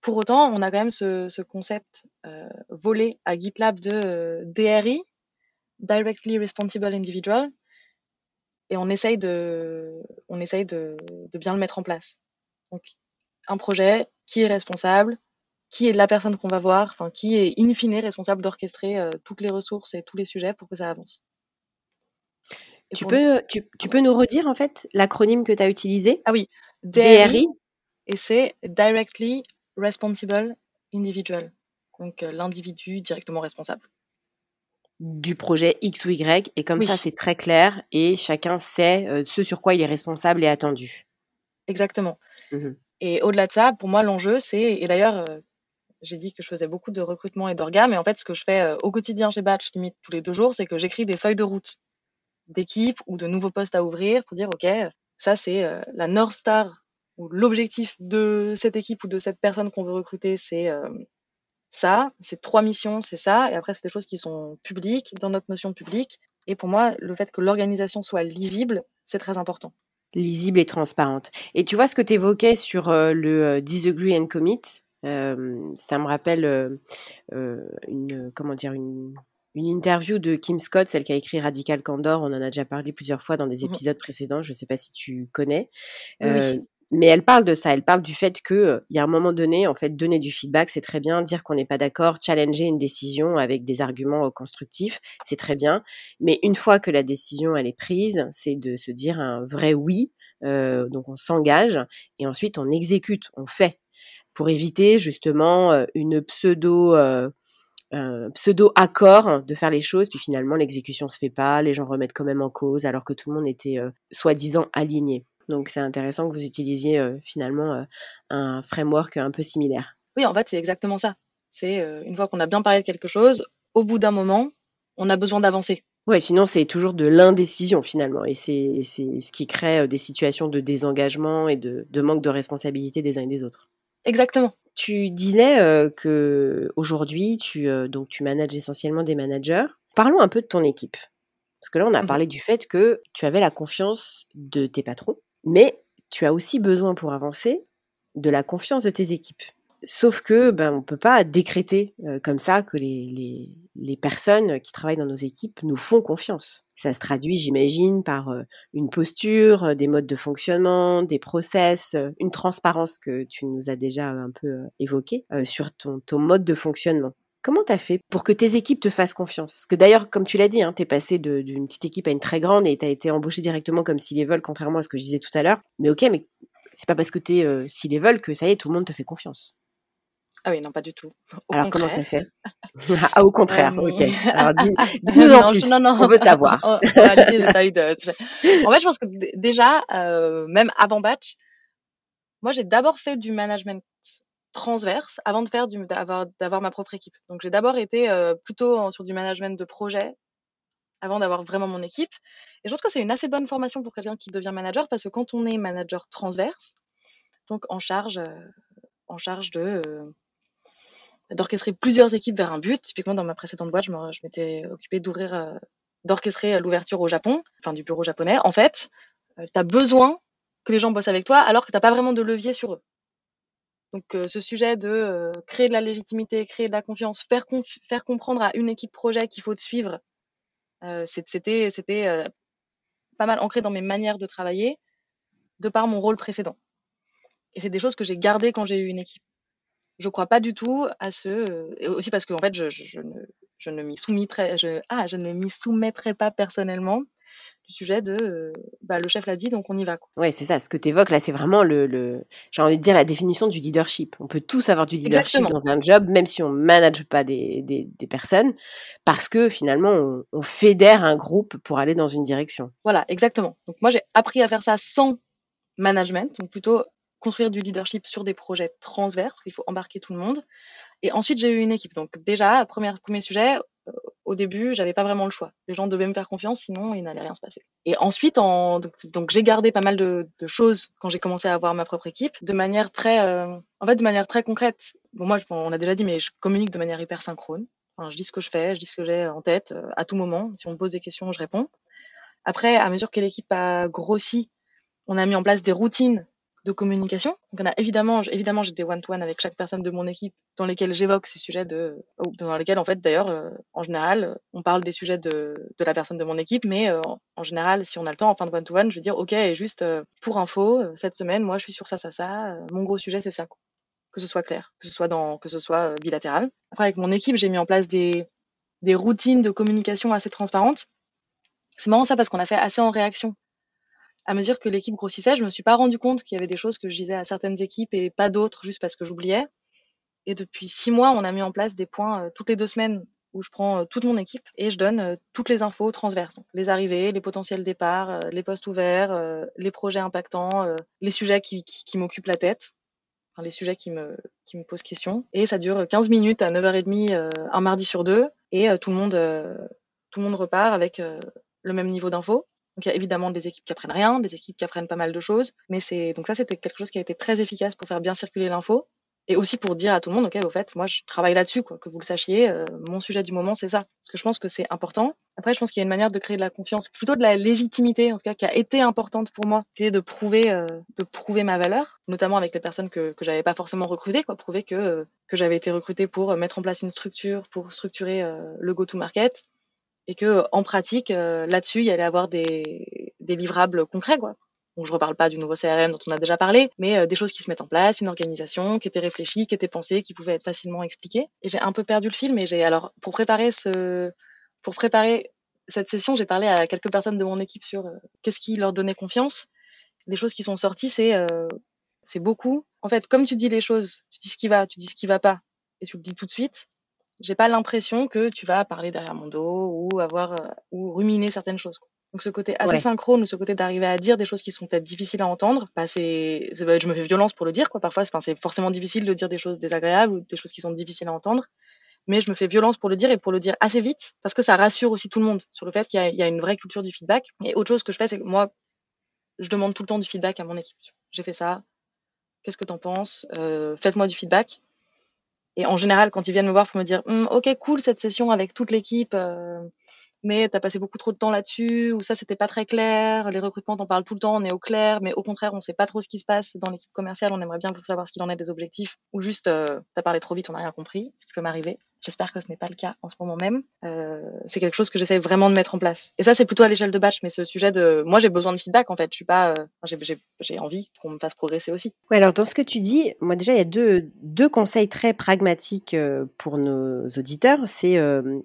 Pour autant, on a quand même ce, ce concept euh, volé à GitLab de euh, DRI, Directly Responsible Individual, et on essaye de, on essaye de, de, bien le mettre en place. Donc, un projet, qui est responsable, qui est la personne qu'on va voir, enfin, qui est in fine responsable d'orchestrer euh, toutes les ressources et tous les sujets pour que ça avance. tu peux, tu, tu, peux nous redire en fait l'acronyme que tu as utilisé? Ah oui, DRI, DRI. et c'est Directly responsible individual, donc euh, l'individu directement responsable. Du projet X ou Y, et comme oui. ça c'est très clair, et chacun sait euh, ce sur quoi il est responsable et attendu. Exactement. Mmh. Et au-delà de ça, pour moi, l'enjeu, c'est, et d'ailleurs, euh, j'ai dit que je faisais beaucoup de recrutement et d'orgas, mais en fait, ce que je fais au quotidien chez Batch, limite tous les deux jours, c'est que j'écris des feuilles de route d'équipe ou de nouveaux postes à ouvrir pour dire, OK, ça, c'est la North Star ou l'objectif de cette équipe ou de cette personne qu'on veut recruter, c'est ça, c'est trois missions, c'est ça, et après, c'est des choses qui sont publiques, dans notre notion publique. Et pour moi, le fait que l'organisation soit lisible, c'est très important. Lisible et transparente. Et tu vois ce que tu évoquais sur le disagree and commit, ça me rappelle une comment dire une une interview de Kim Scott, celle qui a écrit Radical Candor. On en a déjà parlé plusieurs fois dans des mmh épisodes précédents. Je ne sais pas si tu connais. Mais elle parle de ça. Elle parle du fait que il y a un moment donné, en fait, donner du feedback, c'est très bien. Dire qu'on n'est pas d'accord, challenger une décision avec des arguments constructifs, c'est très bien. Mais une fois que la décision elle est prise, c'est de se dire un vrai oui. donc on s'engage et ensuite on exécute, on fait pour éviter justement une pseudo pseudo accord de faire les choses puis finalement l'exécution se fait pas les gens remettent quand même en cause alors que tout le monde était soi-disant aligné donc c'est intéressant que vous utilisiez finalement un framework un peu similaire. Oui en fait c'est exactement ça. C'est une fois qu'on a bien parlé de quelque chose au bout d'un moment on a besoin d'avancer. Ouais, sinon c'est toujours de l'indécision finalement, et c'est ce qui crée des situations de désengagement et de, de manque de responsabilité des uns et des autres. Exactement. Tu disais euh, que aujourd'hui, tu euh, donc tu manages essentiellement des managers. Parlons un peu de ton équipe, parce que là, on a mmh parlé du fait que tu avais la confiance de tes patrons, mais tu as aussi besoin pour avancer de la confiance de tes équipes. Sauf que ben on peut pas décréter comme ça que les, les, les, personnes qui travaillent dans nos équipes nous font confiance. Ça se traduit, j'imagine, par une posture, des modes de fonctionnement, des process, une transparence que tu nous as déjà un peu évoqué sur ton, ton mode de fonctionnement. Comment tu as fait pour que tes équipes te fassent confiance? Parce que d'ailleurs, comme tu l'as dit, hein, tu es passé d'une petite équipe à une très grande et tu as été embauché directement comme s'ils les veulent, contrairement à ce que je disais tout à l'heure. Mais ok, mais c'est pas parce que tu es euh, s'ils les veulent que ça y est, tout le monde te fait confiance. Ah oui, non, pas du tout. Au Alors, comment t'as fait? [LAUGHS] Ah, au contraire, ok. [LAUGHS] Alors, [LAUGHS] dis-nous en plus, non, non, on veut savoir. en, réalité, j'ai pas eu de... En fait, je pense que déjà, euh, même avant batch, moi, j'ai d'abord fait du management transverse avant de faire d'avoir, ma propre équipe. Donc, j'ai d'abord été euh, plutôt sur du management de projet avant d'avoir vraiment mon équipe. Et je pense que c'est une assez bonne formation pour quelqu'un qui devient manager parce que quand on est manager transverse, donc en charge, euh, en charge de d'orchestrer plusieurs équipes vers un but. Typiquement, dans ma précédente boîte, je m'étais occupée d'ouvrir, euh, d'orchestrer euh, l'ouverture au Japon, enfin du bureau japonais. En fait, euh, tu as besoin que les gens bossent avec toi alors que tu n'as pas vraiment de levier sur eux. Donc ce sujet de créer de la légitimité, créer de la confiance, faire, faire comprendre à une équipe projet qu'il faut te suivre, c'était c'était pas mal ancré dans mes manières de travailler de par mon rôle précédent. Et c'est des choses que j'ai gardées quand j'ai eu une équipe je crois pas du tout à ce. Euh, et aussi parce qu'en fait, je, je, ne, je ne m'y soumettrai, je, ah, je ne m'y soumettrai pas personnellement du sujet de euh, bah, le chef l'a dit, donc on y va. Oui, c'est ça. Ce que tu évoques là, c'est vraiment le, le j'ai envie de dire la définition du leadership. On peut tous avoir du leadership dans un job, même si on ne manage pas des, des, des, personnes, parce que finalement, on, on fédère un groupe pour aller dans une direction. Voilà, exactement. Donc moi, j'ai appris à faire ça sans management, donc plutôt construire du leadership sur des projets transverses où il faut embarquer tout le monde. Et ensuite, j'ai eu une équipe. Donc déjà, premier, premier sujet, au début, j'avais pas vraiment le choix. Les gens devaient me faire confiance, sinon il n'allait rien se passer. Et ensuite, en, donc, j'ai gardé pas mal de, choses quand j'ai commencé à avoir ma propre équipe, de manière très, euh, en fait, de manière très concrète. Bon, moi, on l'a déjà dit, mais je communique de manière hyper synchrone. Je dis ce que je fais, je dis ce que j'ai en tête euh, à tout moment. Si on me pose des questions, je réponds. Après, à mesure que l'équipe a grossi, on a mis en place des routines de communication. Donc, on a évidemment, évidemment, j'ai des one-to-one avec chaque personne de mon équipe dans lesquels j'évoque ces sujets de, dans lesquels, en fait, d'ailleurs, euh, en général, on parle des sujets de, de, la personne de mon équipe, mais euh, en général, si on a le temps, en fin de one-to-one, je vais dire, OK, et juste euh, pour info, cette semaine, moi, je suis sur ça, ça, ça. mon gros sujet, c'est ça. Que ce soit clair, que ce soit dans, que ce soit bilatéral. Après, avec mon équipe, j'ai mis en place des, des routines de communication assez transparentes. C'est marrant ça parce qu'on a fait assez en réaction à mesure que l'équipe grossissait, je me suis pas rendu compte qu'il y avait des choses que je disais à certaines équipes et pas d'autres juste parce que j'oubliais. Et depuis six mois, on a mis en place des points euh, toutes les deux semaines où je prends euh, toute mon équipe et je donne euh, toutes les infos transverses. les arrivées, les potentiels départs, les postes ouverts, les projets impactants, les sujets qui, m'occupent la tête. les sujets qui me, posent question. Et ça dure 15 minutes à 9h30 euh, un mardi sur deux. Et tout le monde repart avec le même niveau d'infos. Donc il y a évidemment des équipes qui apprennent rien, des équipes qui apprennent pas mal de choses. Mais c'est donc ça, c'était quelque chose qui a été très efficace pour faire bien circuler l'info et aussi pour dire à tout le monde, ok, au fait, moi je travaille là-dessus, quoi, que vous le sachiez, euh, mon sujet du moment c'est ça. Parce que je pense que c'est important. Après, je pense qu'il y a une manière de créer de la confiance, plutôt de la légitimité, en tout cas, qui a été importante pour moi, qui est de prouver, euh, de prouver ma valeur, notamment avec les personnes que que j'avais pas forcément recrutées, quoi, prouver que euh, que j'avais été recrutée pour mettre en place une structure, pour structurer le go-to-market, et que en pratique, là-dessus, il y allait avoir des livrables concrets, quoi. Donc, je reparle pas du nouveau CRM dont on a déjà parlé, mais euh, des choses qui se mettent en place, une organisation qui était réfléchie, qui était pensée, qui pouvait être facilement expliquée. Et j'ai un peu perdu le fil, et j'ai alors pour préparer cette session, j'ai parlé à quelques personnes de mon équipe sur euh, qu'est-ce qui leur donnait confiance. Des choses qui sont sorties, c'est euh, beaucoup. En fait, comme tu dis les choses, tu dis ce qui va, tu dis ce qui va pas, et tu le dis tout de suite. J'ai pas l'impression que tu vas parler derrière mon dos ou avoir ou ruminer certaines choses. Donc ce côté assez synchrone ou ce côté d'arriver à dire des choses qui sont peut-être difficiles à entendre, bah c'est, bah, je me fais violence pour le dire quoi. Parfois, c'est forcément difficile de dire des choses désagréables ou des choses qui sont difficiles à entendre, mais je me fais violence pour le dire et pour le dire assez vite parce que ça rassure aussi tout le monde sur le fait qu'il y, y, a une vraie culture du feedback. Et autre chose que je fais, c'est que moi, je demande tout le temps du feedback à mon équipe. J'ai fait ça. Qu'est-ce que t'en penses? Euh, Faites-moi du feedback. Et en général, quand ils viennent me voir pour me dire, hum, ok, cool cette session avec toute l'équipe. Euh, mais tu as passé beaucoup trop de temps là-dessus, ou ça, c'était pas très clair, les recrutements, t'en parles tout le temps, on est au clair, mais au contraire, on sait pas trop ce qui se passe dans l'équipe commerciale, on aimerait bien savoir ce qu'il en est des objectifs, ou juste, euh, tu as parlé trop vite, on n'a rien compris, ce qui peut m'arriver. J'espère que ce n'est pas le cas en ce moment même. Euh, c'est quelque chose que j'essaie vraiment de mettre en place. Et ça, c'est plutôt à l'échelle de batch, mais ce sujet de, moi, j'ai besoin de feedback en fait. Je suis pas, euh, j'ai envie qu'on me fasse progresser aussi. Ouais, alors dans ce que tu dis, moi déjà, il y a deux, deux conseils très pragmatiques euh, pour nos auditeurs. C'est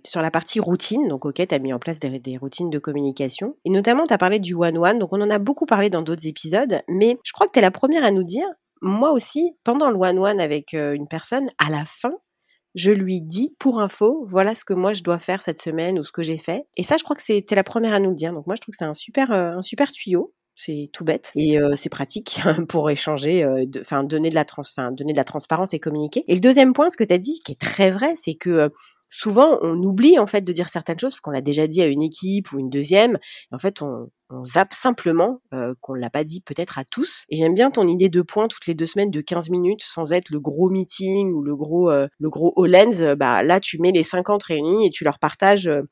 sur la partie routine. Donc, ok, tu as mis en place des, des routines de communication. Et notamment, tu as parlé du one-one. Donc, on en a beaucoup parlé dans d'autres épisodes. Mais je crois que tu es la première à nous dire, moi aussi, pendant le one-one avec une personne, à la fin, je lui dis pour info, voilà ce que moi je dois faire cette semaine ou ce que j'ai fait. Et ça, je crois que c'était la première à nous le dire. Donc moi, je trouve que c'est un super, euh, un super tuyau. C'est tout bête et euh, c'est pratique [LAUGHS] pour échanger, euh, enfin donner de la trans, donner de la transparence et communiquer. Et le deuxième point, ce que tu as dit, qui est très vrai, c'est que souvent on oublie en fait de dire certaines choses parce qu'on l'a déjà dit à une équipe ou une deuxième. En fait, on, on zappe simplement euh, qu'on l'a pas dit peut-être à tous. Et j'aime bien ton idée de points toutes les deux semaines de 15 minutes sans être le gros meeting ou le gros euh, le gros Hollands. Bah là, tu mets les 50 réunis et tu leur partages euh,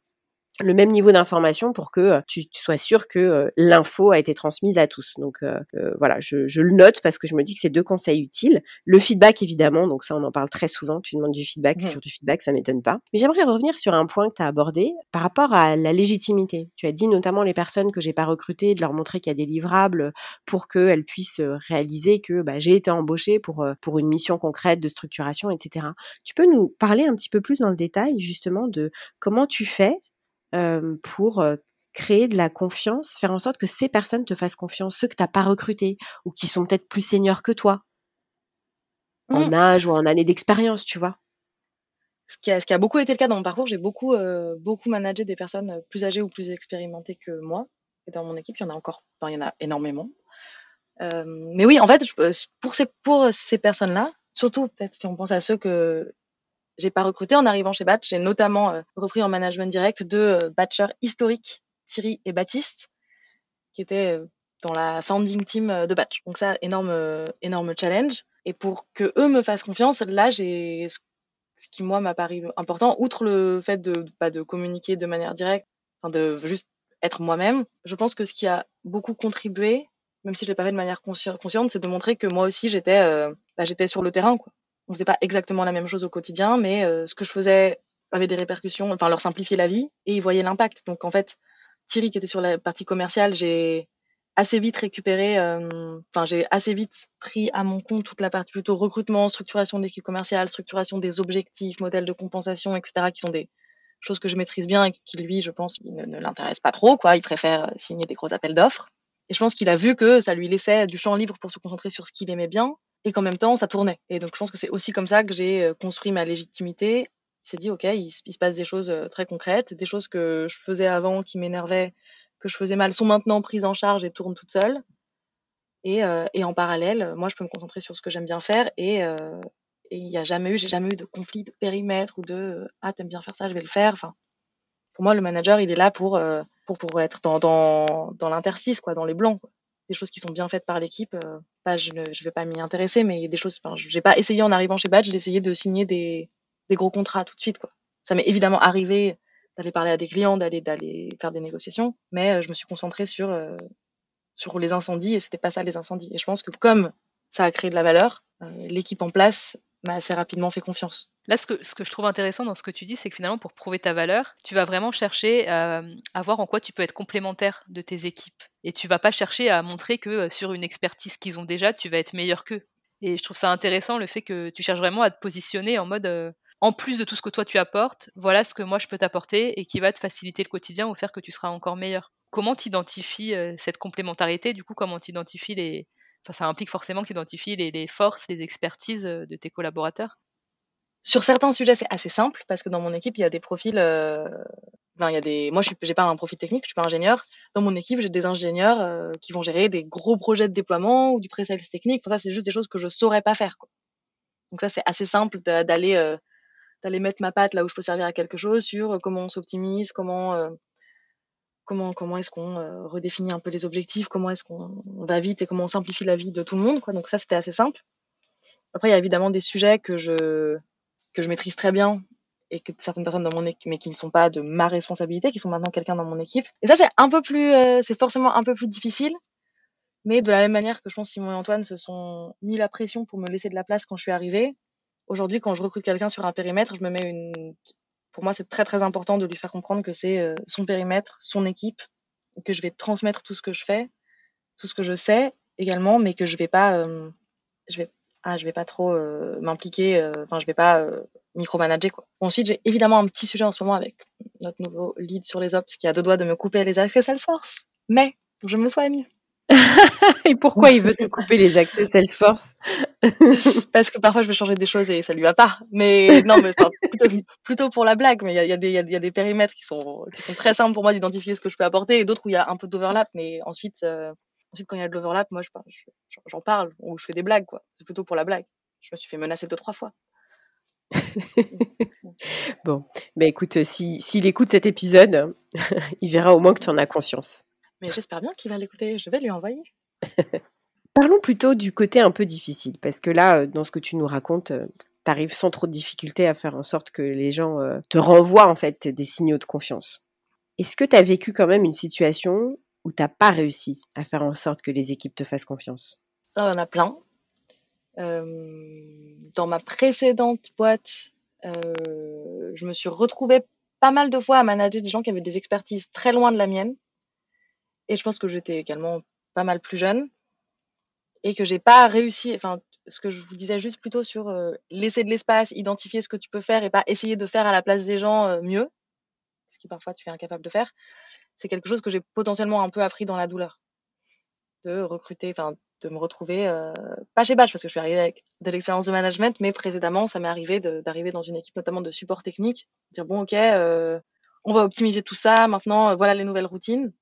le même niveau d'information pour que euh, tu, sois sûr que euh, l'info a été transmise à tous. Donc euh, voilà, je, le note parce que je me dis que c'est deux conseils utiles. Le feedback évidemment, donc ça on en parle très souvent. Tu demandes du feedback, mmh. sur du feedback, ça m'étonne pas. Mais j'aimerais revenir sur un point que tu as abordé par rapport à la légitimité. Tu as dit notamment les personnes que j'ai pas recrutées, de leur montrer qu'il y a des livrables pour qu'elles puissent réaliser que bah, j'ai été embauchée pour pour une mission concrète de structuration, etc. Tu peux nous parler un petit peu plus dans le détail justement de comment tu fais pour créer de la confiance, faire en sorte que ces personnes te fassent confiance, ceux que tu n'as pas recrutés ou qui sont peut-être plus seniors que toi, en mmh. âge ou en année d'expérience, tu vois. Ce qui, a, ce qui, a, beaucoup été le cas dans mon parcours, j'ai beaucoup, beaucoup managé des personnes plus âgées ou plus expérimentées que moi. Et dans mon équipe, il y en a encore, enfin, il y en a énormément. mais oui, en fait, pour ces, pour ces personnes-là, surtout peut-être si on pense à ceux que j'ai pas recruté en arrivant chez Batch. J'ai notamment euh, repris en management direct deux euh, batchers historiques, Thierry et Baptiste, qui étaient euh, dans la founding team de Batch. Donc ça, énorme, énorme challenge. Et pour que eux me fassent confiance, là, j'ai ce qui moi m'a paru important, outre le fait de pas de communiquer de manière directe, enfin de juste être moi-même. Je pense que ce qui a beaucoup contribué, même si je l'ai pas fait de manière consciente, c'est de montrer que moi aussi j'étais, bah, j'étais sur le terrain. Quoi on faisait pas exactement la même chose au quotidien, mais euh, ce que je faisais avait des répercussions, enfin leur simplifier la vie et ils voyaient l'impact. Donc en fait, Thierry qui était sur la partie commerciale, j'ai assez vite récupéré, euh, enfin j'ai assez vite pris à mon compte toute la partie plutôt recrutement, structuration d'équipe commerciale, structuration des objectifs, modèles de compensation, etc. qui sont des choses que je maîtrise bien et qui lui, je pense, ne, ne l'intéresse pas trop, quoi. Il préfère signer des gros appels d'offres. Et je pense qu'il a vu que ça lui laissait du champ libre pour se concentrer sur ce qu'il aimait bien et qu'en même temps, ça tournait. Et donc, je pense que c'est aussi comme ça que j'ai euh, construit ma légitimité. Il s'est dit, OK, il, se passe des choses euh, très concrètes, des choses que je faisais avant qui m'énervaient, que je faisais mal, sont maintenant prises en charge et tournent toutes seules. Et, et, en parallèle, moi, je peux me concentrer sur ce que j'aime bien faire et il n'y a jamais eu, j'ai jamais eu de conflit de périmètre ou de ah t'aimes bien faire ça, je vais le faire. Enfin, pour moi, le manager, il est là pour pour, pour être dans dans, dans l'interstice quoi, dans les blancs. Quoi. Des choses qui sont bien faites par l'équipe. pas, je ne vais pas m'y intéresser, mais des choses. Enfin, j'ai pas essayé en arrivant chez Badge d'essayer de signer des gros contrats tout de suite quoi. Ça m'est évidemment arrivé d'aller parler à des clients, d'aller faire des négociations, mais je me suis concentrée sur sur les incendies et c'était pas ça les incendies. Et je pense que comme ça a créé de la valeur, euh, l'équipe en place m'a assez rapidement fait confiance. Là, ce que, je trouve intéressant dans ce que tu dis, c'est que finalement, pour prouver ta valeur, tu vas vraiment chercher euh, à voir en quoi tu peux être complémentaire de tes équipes. Et tu vas pas chercher à montrer que euh, sur une expertise qu'ils ont déjà, tu vas être meilleur qu'eux. Et je trouve ça intéressant le fait que tu cherches vraiment à te positionner en mode, en plus de tout ce que toi tu apportes, voilà ce que moi je peux t'apporter et qui va te faciliter le quotidien ou faire que tu seras encore meilleur. Comment tu identifies cette complémentarité? Du coup, comment tu identifies les. Enfin, ça implique forcément que tu identifies les, forces, les expertises de tes collaborateurs Sur certains sujets, c'est assez simple parce que dans mon équipe, il y a des profils. Enfin, il y a des... Moi, je n'ai pas un profil technique, je suis pas ingénieur. Dans mon équipe, j'ai des ingénieurs qui vont gérer des gros projets de déploiement ou du pré-sales technique. Enfin, ça, c'est juste des choses que je saurais pas faire. Quoi. Donc ça, c'est assez simple d'aller d'aller mettre ma patte là où je peux servir à quelque chose sur comment on s'optimise, comment comment, comment est-ce qu'on euh, redéfinit un peu les objectifs, comment est-ce qu'on va vite et comment on simplifie la vie de tout le monde. Donc ça, c'était assez simple. Après, il y a évidemment des sujets que je, que je maîtrise très bien et que certaines personnes dans mon équipe, mais qui ne sont pas de ma responsabilité, qui sont maintenant quelqu'un dans mon équipe. Et ça, c'est un peu plus, euh, c'est forcément un peu plus difficile. Mais de la même manière que je pense Simon et Antoine se sont mis la pression pour me laisser de la place quand je suis arrivée, aujourd'hui, quand je recrute quelqu'un sur un périmètre, je me mets une, pour moi, c'est très très important de lui faire comprendre que c'est euh, son périmètre, son équipe, que je vais transmettre tout ce que je fais, tout ce que je sais également, mais que je vais pas, euh, je vais, ah, vais pas trop euh, m'impliquer, enfin, je vais pas micromanager quoi. Ensuite, j'ai évidemment un petit sujet en ce moment avec notre nouveau lead sur les ops qui a deux doigts de me couper les accès Salesforce, mais je me soigne. [LAUGHS] et pourquoi il veut te couper les accès Salesforce? [LAUGHS] Parce que parfois je vais changer des choses et ça lui va pas. Mais non, mais plutôt, plutôt, pour la blague. Mais il y a, y, a y a, des périmètres qui sont, qui sont très simples pour moi d'identifier ce que je peux apporter et d'autres où il y a un peu d'overlap. Mais ensuite, euh, ensuite quand il y a de l'overlap, moi j'en parle ou je fais des blagues. quoi. C'est plutôt pour la blague. Je me suis fait menacer deux, trois fois. [LAUGHS] bon, bah écoute, s'il si, écoute cet épisode, [LAUGHS] il verra au moins que tu en as conscience. Mais j'espère bien qu'il va l'écouter. Je vais lui envoyer. Parlons plutôt du côté un peu difficile, parce que là, euh, dans ce que tu nous racontes, euh, tu arrives sans trop de difficulté à faire en sorte que les gens euh, te renvoient en fait des signaux de confiance. Est-ce que tu as vécu quand même une situation où tu n'as pas réussi à faire en sorte que les équipes te fassent confiance? Il y en a plein. dans ma précédente boîte, je me suis retrouvée pas mal de fois à manager des gens qui avaient des expertises très loin de la mienne et je pense que j'étais également pas mal plus jeune et que j'ai pas réussi. Enfin, ce que je vous disais juste plutôt sur euh, laisser de l'espace, identifier ce que tu peux faire et pas essayer de faire à la place des gens euh, mieux, ce qui parfois tu es incapable de faire, c'est quelque chose que j'ai potentiellement un peu appris dans la douleur. De recruter, enfin, de me retrouver, euh, pas chez Batch parce que je suis arrivée avec de l'expérience de management, mais précédemment, ça m'est arrivé d'arriver dans une équipe notamment de support technique, dire bon, ok, on va optimiser tout ça, maintenant, voilà les nouvelles routines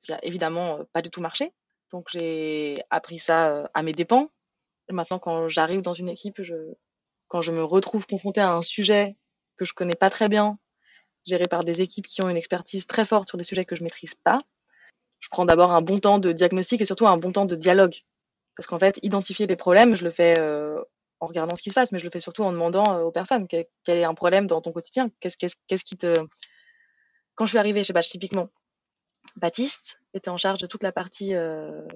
qui a évidemment pas du tout marché. Donc j'ai appris ça à mes dépens. Et maintenant, quand j'arrive dans une équipe, je, quand je me retrouve confrontée à un sujet que je connais pas très bien, géré par des équipes qui ont une expertise très forte sur des sujets que je maîtrise pas, je prends d'abord un bon temps de diagnostic et surtout un bon temps de dialogue. Parce qu'en fait, identifier les problèmes, je le fais en regardant ce qui se passe, mais je le fais surtout en demandant aux personnes quel, est un problème dans ton quotidien. Qu'est-ce qui te. Quand je suis arrivée chez Batch, typiquement, Baptiste était en charge de toute la partie euh,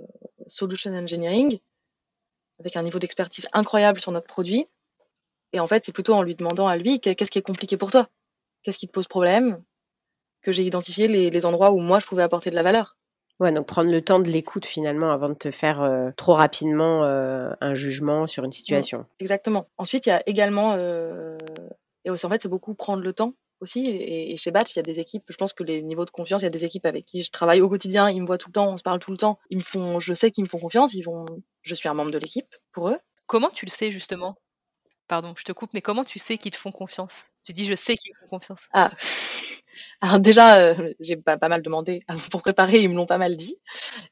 solution engineering, avec un niveau d'expertise incroyable sur notre produit. Et en fait, c'est plutôt en lui demandant à lui qu'est-ce qui est compliqué pour toi, qu'est-ce qui te pose problème, que j'ai identifié les, endroits où moi je pouvais apporter de la valeur. Ouais, donc prendre le temps de l'écoute finalement avant de te faire euh, trop rapidement euh, un jugement sur une situation. exactement. Ensuite, il y a également, et aussi en fait, c'est beaucoup prendre le temps aussi. Et, chez Batch, il y a des équipes, je pense que les niveaux de confiance, il y a des équipes avec qui je travaille au quotidien, ils me voient tout le temps, on se parle tout le temps. Ils me font, je sais qu'ils me font confiance, ils vont, je suis un membre de l'équipe pour eux. Comment tu le sais justement? Pardon, je te coupe, mais comment tu sais qu'ils te font confiance? Tu dis je sais qu'ils me font confiance. Ah. [LAUGHS] Alors déjà, euh, j'ai pas, pas mal demandé [LAUGHS] pour préparer, ils me l'ont pas mal dit.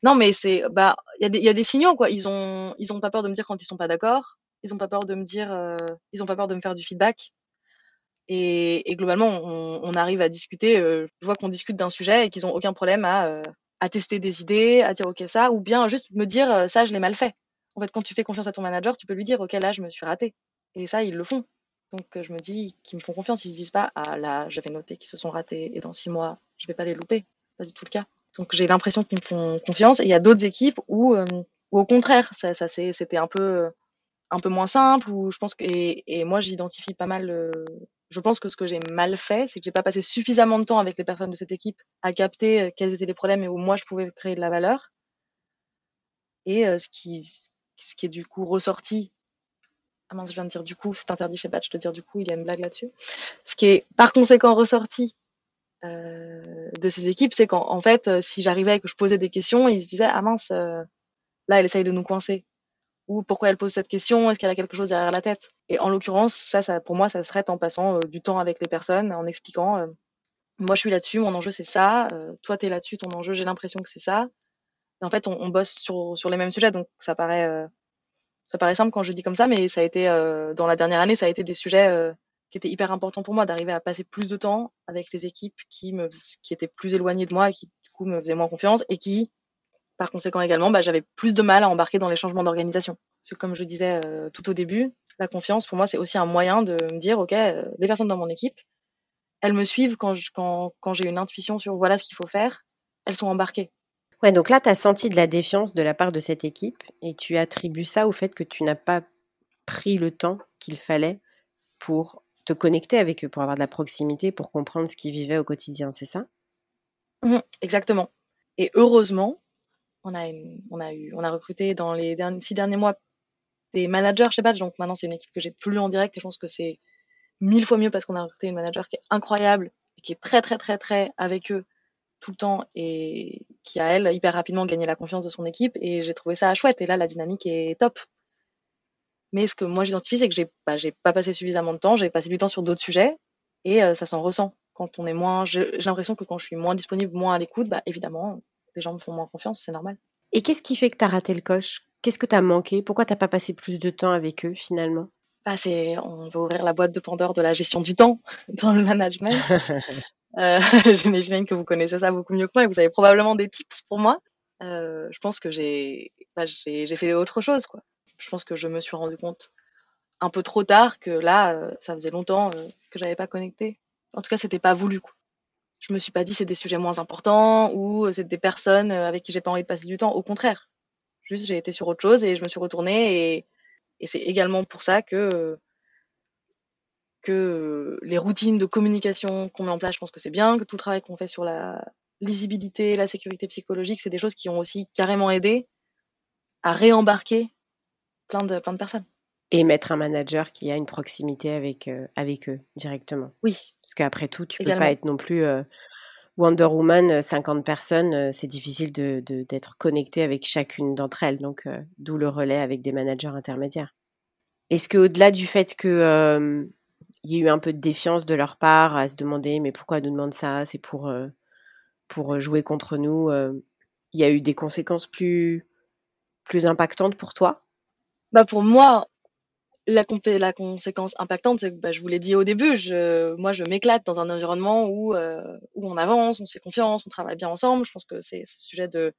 Non, mais c'est, bah, il y, a des- il y a des signaux, quoi. Ils ont, ils ont pas peur de me dire quand ils sont pas d'accord. Ils ont pas peur de me dire, euh, ils ont pas peur de me faire du feedback. Et, et globalement, on, on arrive à discuter. euh, je vois qu'on discute d'un sujet et qu'ils ont aucun problème à, euh, à tester des idées, à dire ok ça, ou bien juste me dire euh, ça, je l'ai mal fait. En fait, quand tu fais confiance à ton manager, tu peux lui dire ok là, je me suis raté. Et ça, ils le font. Donc euh, je me dis qu'ils me font confiance. Ils se disent pas ah là, je vais noter qu'ils se sont ratés et dans six mois, je vais pas les louper. C'est pas du tout le cas. Donc j'ai l'impression qu'ils me font confiance. Et il y a d'autres équipes où, euh, où au contraire, ça, ça c'était un peu un peu moins simple. Où je pense que et, moi j'identifie pas mal. euh, je pense que ce que j'ai mal fait, c'est que j'ai pas passé suffisamment de temps avec les personnes de cette équipe à capter euh, quels étaient les problèmes et où moi je pouvais créer de la valeur. Et euh, ce qui ce qui est du coup ressorti. Ah mince, je viens de dire du coup, c'est interdit chez Batch de dire du coup, il y a une blague là-dessus. Ce qui est par conséquent ressorti de ces équipes, c'est qu'en en fait, si j'arrivais et que je posais des questions, ils se disaient ah mince, là elle essaye de nous coincer. Ou pourquoi elle pose cette question Est-ce qu'elle a quelque chose derrière la tête? Et en l'occurrence, ça, ça, pour moi, ça serait en passant euh, du temps avec les personnes, en expliquant euh, moi je suis là-dessus, mon enjeu c'est ça, euh, toi t'es là-dessus, ton enjeu j'ai l'impression que c'est ça. Et en fait, on, bosse sur, les mêmes sujets, donc ça paraît, ça paraît simple quand je dis comme ça, mais ça a été, dans la dernière année, ça a été des sujets qui étaient hyper importants pour moi, d'arriver à passer plus de temps avec les équipes qui, qui étaient plus éloignées de moi et qui du coup me faisaient moins confiance et qui, par conséquent également, bah, j'avais plus de mal à embarquer dans les changements d'organisation. Parce que comme je disais euh, tout au début, la confiance, pour moi, c'est aussi un moyen de me dire, OK, euh, les personnes dans mon équipe, elles me suivent quand, je, quand, quand j'ai une intuition sur voilà ce qu'il faut faire, elles sont embarquées. Ouais, donc là, tu as senti de la défiance de la part de cette équipe et tu attribues ça au fait que tu n'as pas pris le temps qu'il fallait pour te connecter avec eux, pour avoir de la proximité, pour comprendre ce qu'ils vivaient au quotidien, c'est ça? Mmh, exactement. Et heureusement, on a, on a, eu, on a recruté dans les six derniers mois des managers chez Batch. Donc maintenant, c'est une équipe que j'ai plus en direct et je pense que c'est mille fois mieux parce qu'on a recruté une manager qui est incroyable et qui est très, très, très, très avec eux tout le temps et qui a, elle, hyper rapidement gagné la confiance de son équipe. Et j'ai trouvé ça chouette. Et là, la dynamique est top. Mais ce que moi j'identifie, c'est que j'ai bah, pas passé suffisamment de temps, j'ai passé du temps sur d'autres sujets et euh, ça s'en ressent. Quand on est moins, j'ai l'impression que quand je suis moins disponible, moins à l'écoute, bah évidemment, les gens me font moins confiance, c'est normal. Et qu'est-ce qui fait que tu as raté le coche? Qu'est-ce que tu as manqué? Pourquoi t'as pas passé plus de temps avec eux finalement? Bah, c'est, on va ouvrir la boîte de Pandore de la gestion du temps [LAUGHS] dans le management. [LAUGHS] Euh, [LAUGHS] J'imagine que vous connaissez ça beaucoup mieux que moi et vous avez probablement des tips pour moi. Euh, je pense que j'ai bah, j'ai j'ai fait autre chose, quoi. Je pense que je me suis rendu compte un peu trop tard que là, euh, ça faisait longtemps euh, que j'avais pas connecté. En tout cas, c'était pas voulu, quoi. Je me suis pas dit c'est des sujets moins importants ou euh, c'est des personnes euh, avec qui j'ai pas envie de passer du temps. Au contraire, juste j'ai été sur autre chose et je me suis retournée et, et c'est également pour ça que que les routines de communication qu'on met en place, je pense que c'est bien, que tout le travail qu'on fait sur la lisibilité, la sécurité psychologique, c'est des choses qui ont aussi carrément aidé à réembarquer plein de, plein de personnes. Et mettre un manager qui a une proximité avec, euh, avec eux directement. Oui, Parce qu'après tout, tu peux Également. pas être non plus euh, Wonder Woman, euh, 50 personnes, euh, c'est difficile de, de- d'être connecté avec chacune d'entre elles. Donc, euh, d'où le relais avec des managers intermédiaires. Est-ce qu'au-delà du fait que il y ait eu un peu de défiance de leur part à se demander mais pourquoi elle nous demande ça? C'est pour, euh, pour jouer contre nous. euh, il y a eu des conséquences plus, plus impactantes pour toi? Bah pour moi, la, conséquence impactante, c'est que bah, je vous l'ai dit au début, je, moi je m'éclate dans un environnement où, euh, où on avance, on se fait confiance, on travaille bien ensemble. Je pense que c'est ce sujet de,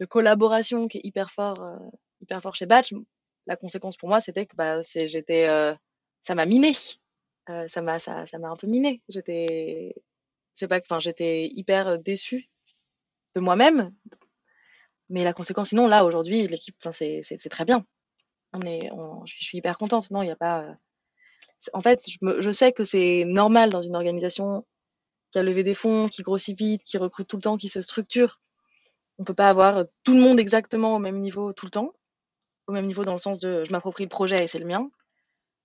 de collaboration qui est hyper fort, euh, hyper fort chez Batch. La conséquence pour moi, c'était que bah, j'étais, euh, ça m'a miné. Ça m'a, ça, ça un peu miné. J'étais, c'est pas enfin, j'étais hyper déçue de moi-même. Mais la conséquence, sinon, là, aujourd'hui, l'équipe, c'est très bien. On je, suis, hyper contente. Non, il n'y a pas. euh, En fait, je, sais que c'est normal dans une organisation qui a levé des fonds, qui grossit vite, qui recrute tout le temps, qui se structure. On peut pas avoir tout le monde exactement au même niveau tout le temps. Au même niveau dans le sens de je m'approprie le projet et c'est le mien.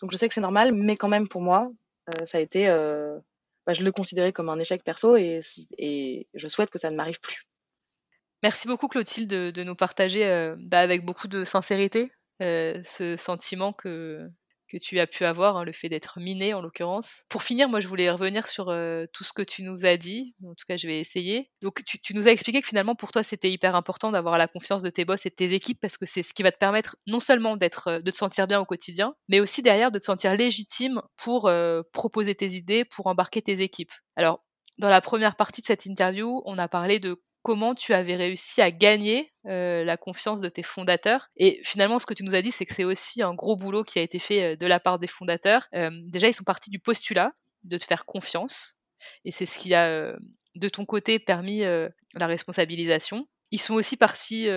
Donc je sais que c'est normal, mais quand même pour moi, euh, ça a été. euh, bah, je le considérais comme un échec perso et, je souhaite que ça ne m'arrive plus. Merci beaucoup Clotilde de, nous partager bah, avec beaucoup de sincérité euh, ce sentiment que que tu as pu avoir, hein, le fait d'être miné en l'occurrence. Pour finir, moi je voulais revenir sur tout ce que tu nous as dit, en tout cas je vais essayer. Donc tu, nous as expliqué que finalement pour toi c'était hyper important d'avoir la confiance de tes boss et de tes équipes parce que c'est ce qui va te permettre non seulement d'être, de te sentir bien au quotidien, mais aussi derrière de te sentir légitime pour proposer tes idées, pour embarquer tes équipes. Alors dans la première partie de cette interview, on a parlé de comment tu avais réussi à gagner la confiance de tes fondateurs. Et finalement, ce que tu nous as dit, c'est que c'est aussi un gros boulot qui a été fait de la part des fondateurs. déjà, ils sont partis du postulat de te faire confiance. Et c'est ce qui a, de ton côté, permis la responsabilisation. Ils sont aussi partis,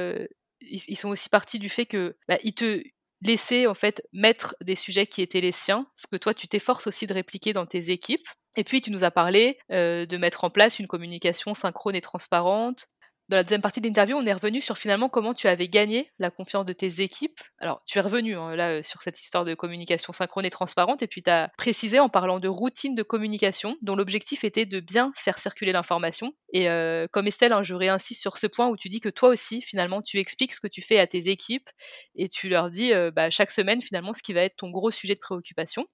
sont aussi partis du fait que bah, ils te laissaient en fait mettre des sujets qui étaient les siens, ce que toi tu t'efforces aussi de répliquer dans tes équipes. Et puis, tu nous as parlé euh, de mettre en place une communication synchrone et transparente. Dans la deuxième partie de l'interview, on est revenu sur finalement comment tu avais gagné la confiance de tes équipes. Alors, tu es revenu hein, là euh, sur cette histoire de communication synchrone et transparente, et puis tu as précisé en parlant de routine de communication, dont l'objectif était de bien faire circuler l'information. Et euh, comme Estelle, hein, je réinsiste sur ce point où tu dis que toi aussi, finalement, tu expliques ce que tu fais à tes équipes et tu leur dis bah, chaque semaine, finalement, ce qui va être ton gros sujet de préoccupation.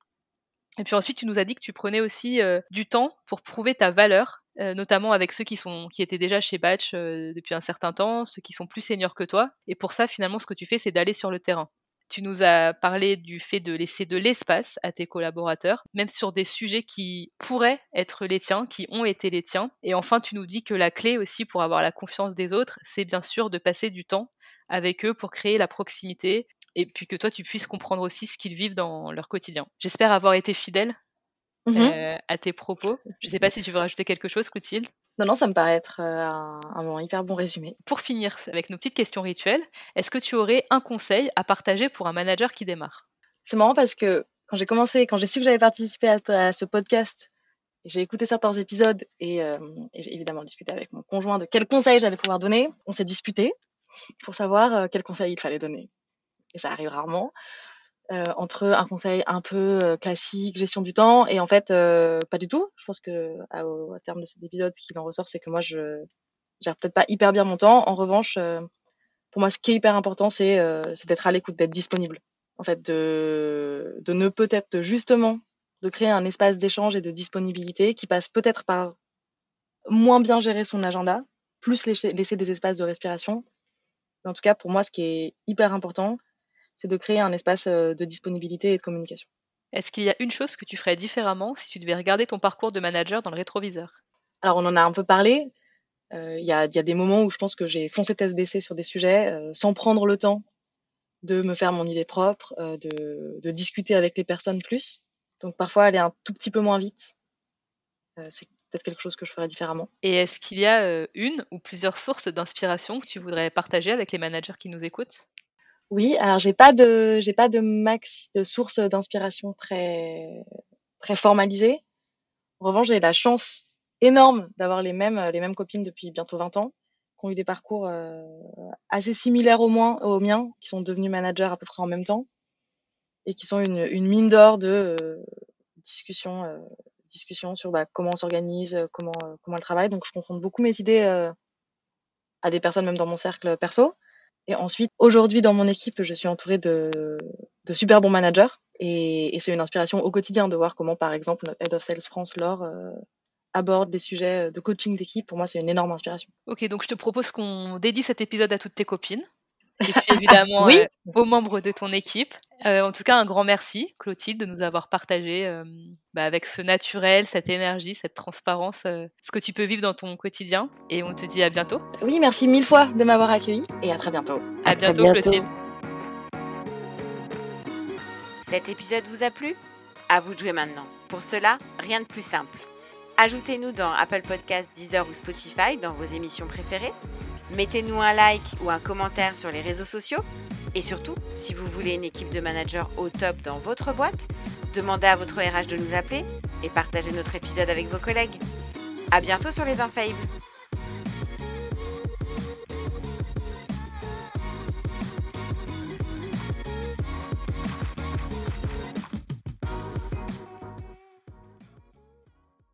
Et puis ensuite, tu nous as dit que tu prenais aussi du temps pour prouver ta valeur, notamment avec ceux qui, sont, qui étaient déjà chez Batch depuis un certain temps, ceux qui sont plus seniors que toi. Et pour ça, finalement, ce que tu fais, c'est d'aller sur le terrain. Tu nous as parlé du fait de laisser de l'espace à tes collaborateurs, même sur des sujets qui pourraient être les tiens, qui ont été les tiens. Et enfin, tu nous dis que la clé aussi pour avoir la confiance des autres, c'est bien sûr de passer du temps avec eux pour créer la proximité et puis que toi, tu puisses comprendre aussi ce qu'ils vivent dans leur quotidien. J'espère avoir été fidèle mmh euh, à tes propos. Je ne sais pas si tu veux rajouter quelque chose, Clotilde. Non, non, ça me paraît être euh, un, un, hyper bon résumé. Pour finir avec nos petites questions rituelles, est-ce que tu aurais un conseil à partager pour un manager qui démarre? C'est marrant parce que quand j'ai commencé, quand j'ai su que j'avais participé à, ce podcast, j'ai écouté certains épisodes et, euh, et j'ai évidemment discuté avec mon conjoint de quels conseils j'allais pouvoir donner. On s'est disputé pour savoir quels conseils il fallait donner et ça arrive rarement, euh, entre un conseil un peu euh, classique, gestion du temps, et en fait, euh, pas du tout. Je pense que à, terme de cet épisode, ce qui en ressort, c'est que moi, je gère peut-être pas hyper bien mon temps. En revanche, pour moi, ce qui est hyper important, c'est d'être à l'écoute, d'être disponible. En fait, de, de ne peut-être justement de créer un espace d'échange et de disponibilité qui passe peut-être par moins bien gérer son agenda, plus laisser, des espaces de respiration. En tout cas, pour moi, ce qui est hyper important, c'est de créer un espace de disponibilité et de communication. Est-ce qu'il y a une chose que tu ferais différemment si tu devais regarder ton parcours de manager dans le rétroviseur? Alors, on en a un peu parlé. Il y, a, des moments où je pense que j'ai foncé tête baissée sur des sujets sans prendre le temps de me faire mon idée propre, de, discuter avec les personnes plus. Donc, parfois, aller un tout petit peu moins vite. c'est peut-être quelque chose que je ferais différemment. Et est-ce qu'il y a une ou plusieurs sources d'inspiration que tu voudrais partager avec les managers qui nous écoutent? Oui, alors j'ai pas de j'ai pas de max de sources d'inspiration très très formalisées. En revanche, j'ai la chance énorme d'avoir les mêmes les mêmes copines depuis bientôt 20 ans, qui ont eu des parcours euh, assez similaires au moins aux miens, qui sont devenues managers à peu près en même temps et qui sont une, une mine d'or de euh, discussions euh, discussions sur bah, comment on s'organise, comment comment elle travaille. Donc je confronte beaucoup mes idées à des personnes même dans mon cercle perso. Et ensuite, aujourd'hui, dans mon équipe, je suis entourée de, de super bons managers. Et, et c'est une inspiration au quotidien de voir comment, par exemple, notre Head of Sales France, Laure, euh, aborde les sujets de coaching d'équipe. Pour moi, c'est une énorme inspiration. Ok, donc je te propose qu'on dédie cet épisode à toutes tes copines et puis évidemment euh, aux membres de ton équipe. Euh, en tout cas, un grand merci, Clotilde, de nous avoir partagé euh, bah, avec ce naturel, cette énergie, cette transparence, ce que tu peux vivre dans ton quotidien. Et on te dit à bientôt. Oui, merci mille fois de m'avoir accueilli et à très bientôt. À, bientôt, Clotilde. Cet épisode vous a plu? À vous de jouer maintenant. Pour cela, rien de plus simple. Ajoutez-nous dans Apple Podcasts, Deezer ou Spotify dans vos émissions préférées Mettez-nous un like ou un commentaire sur les réseaux sociaux. Et surtout, si vous voulez une équipe de managers au top dans votre boîte, demandez à votre RH de nous appeler et partagez notre épisode avec vos collègues. À bientôt sur les Infaillibles!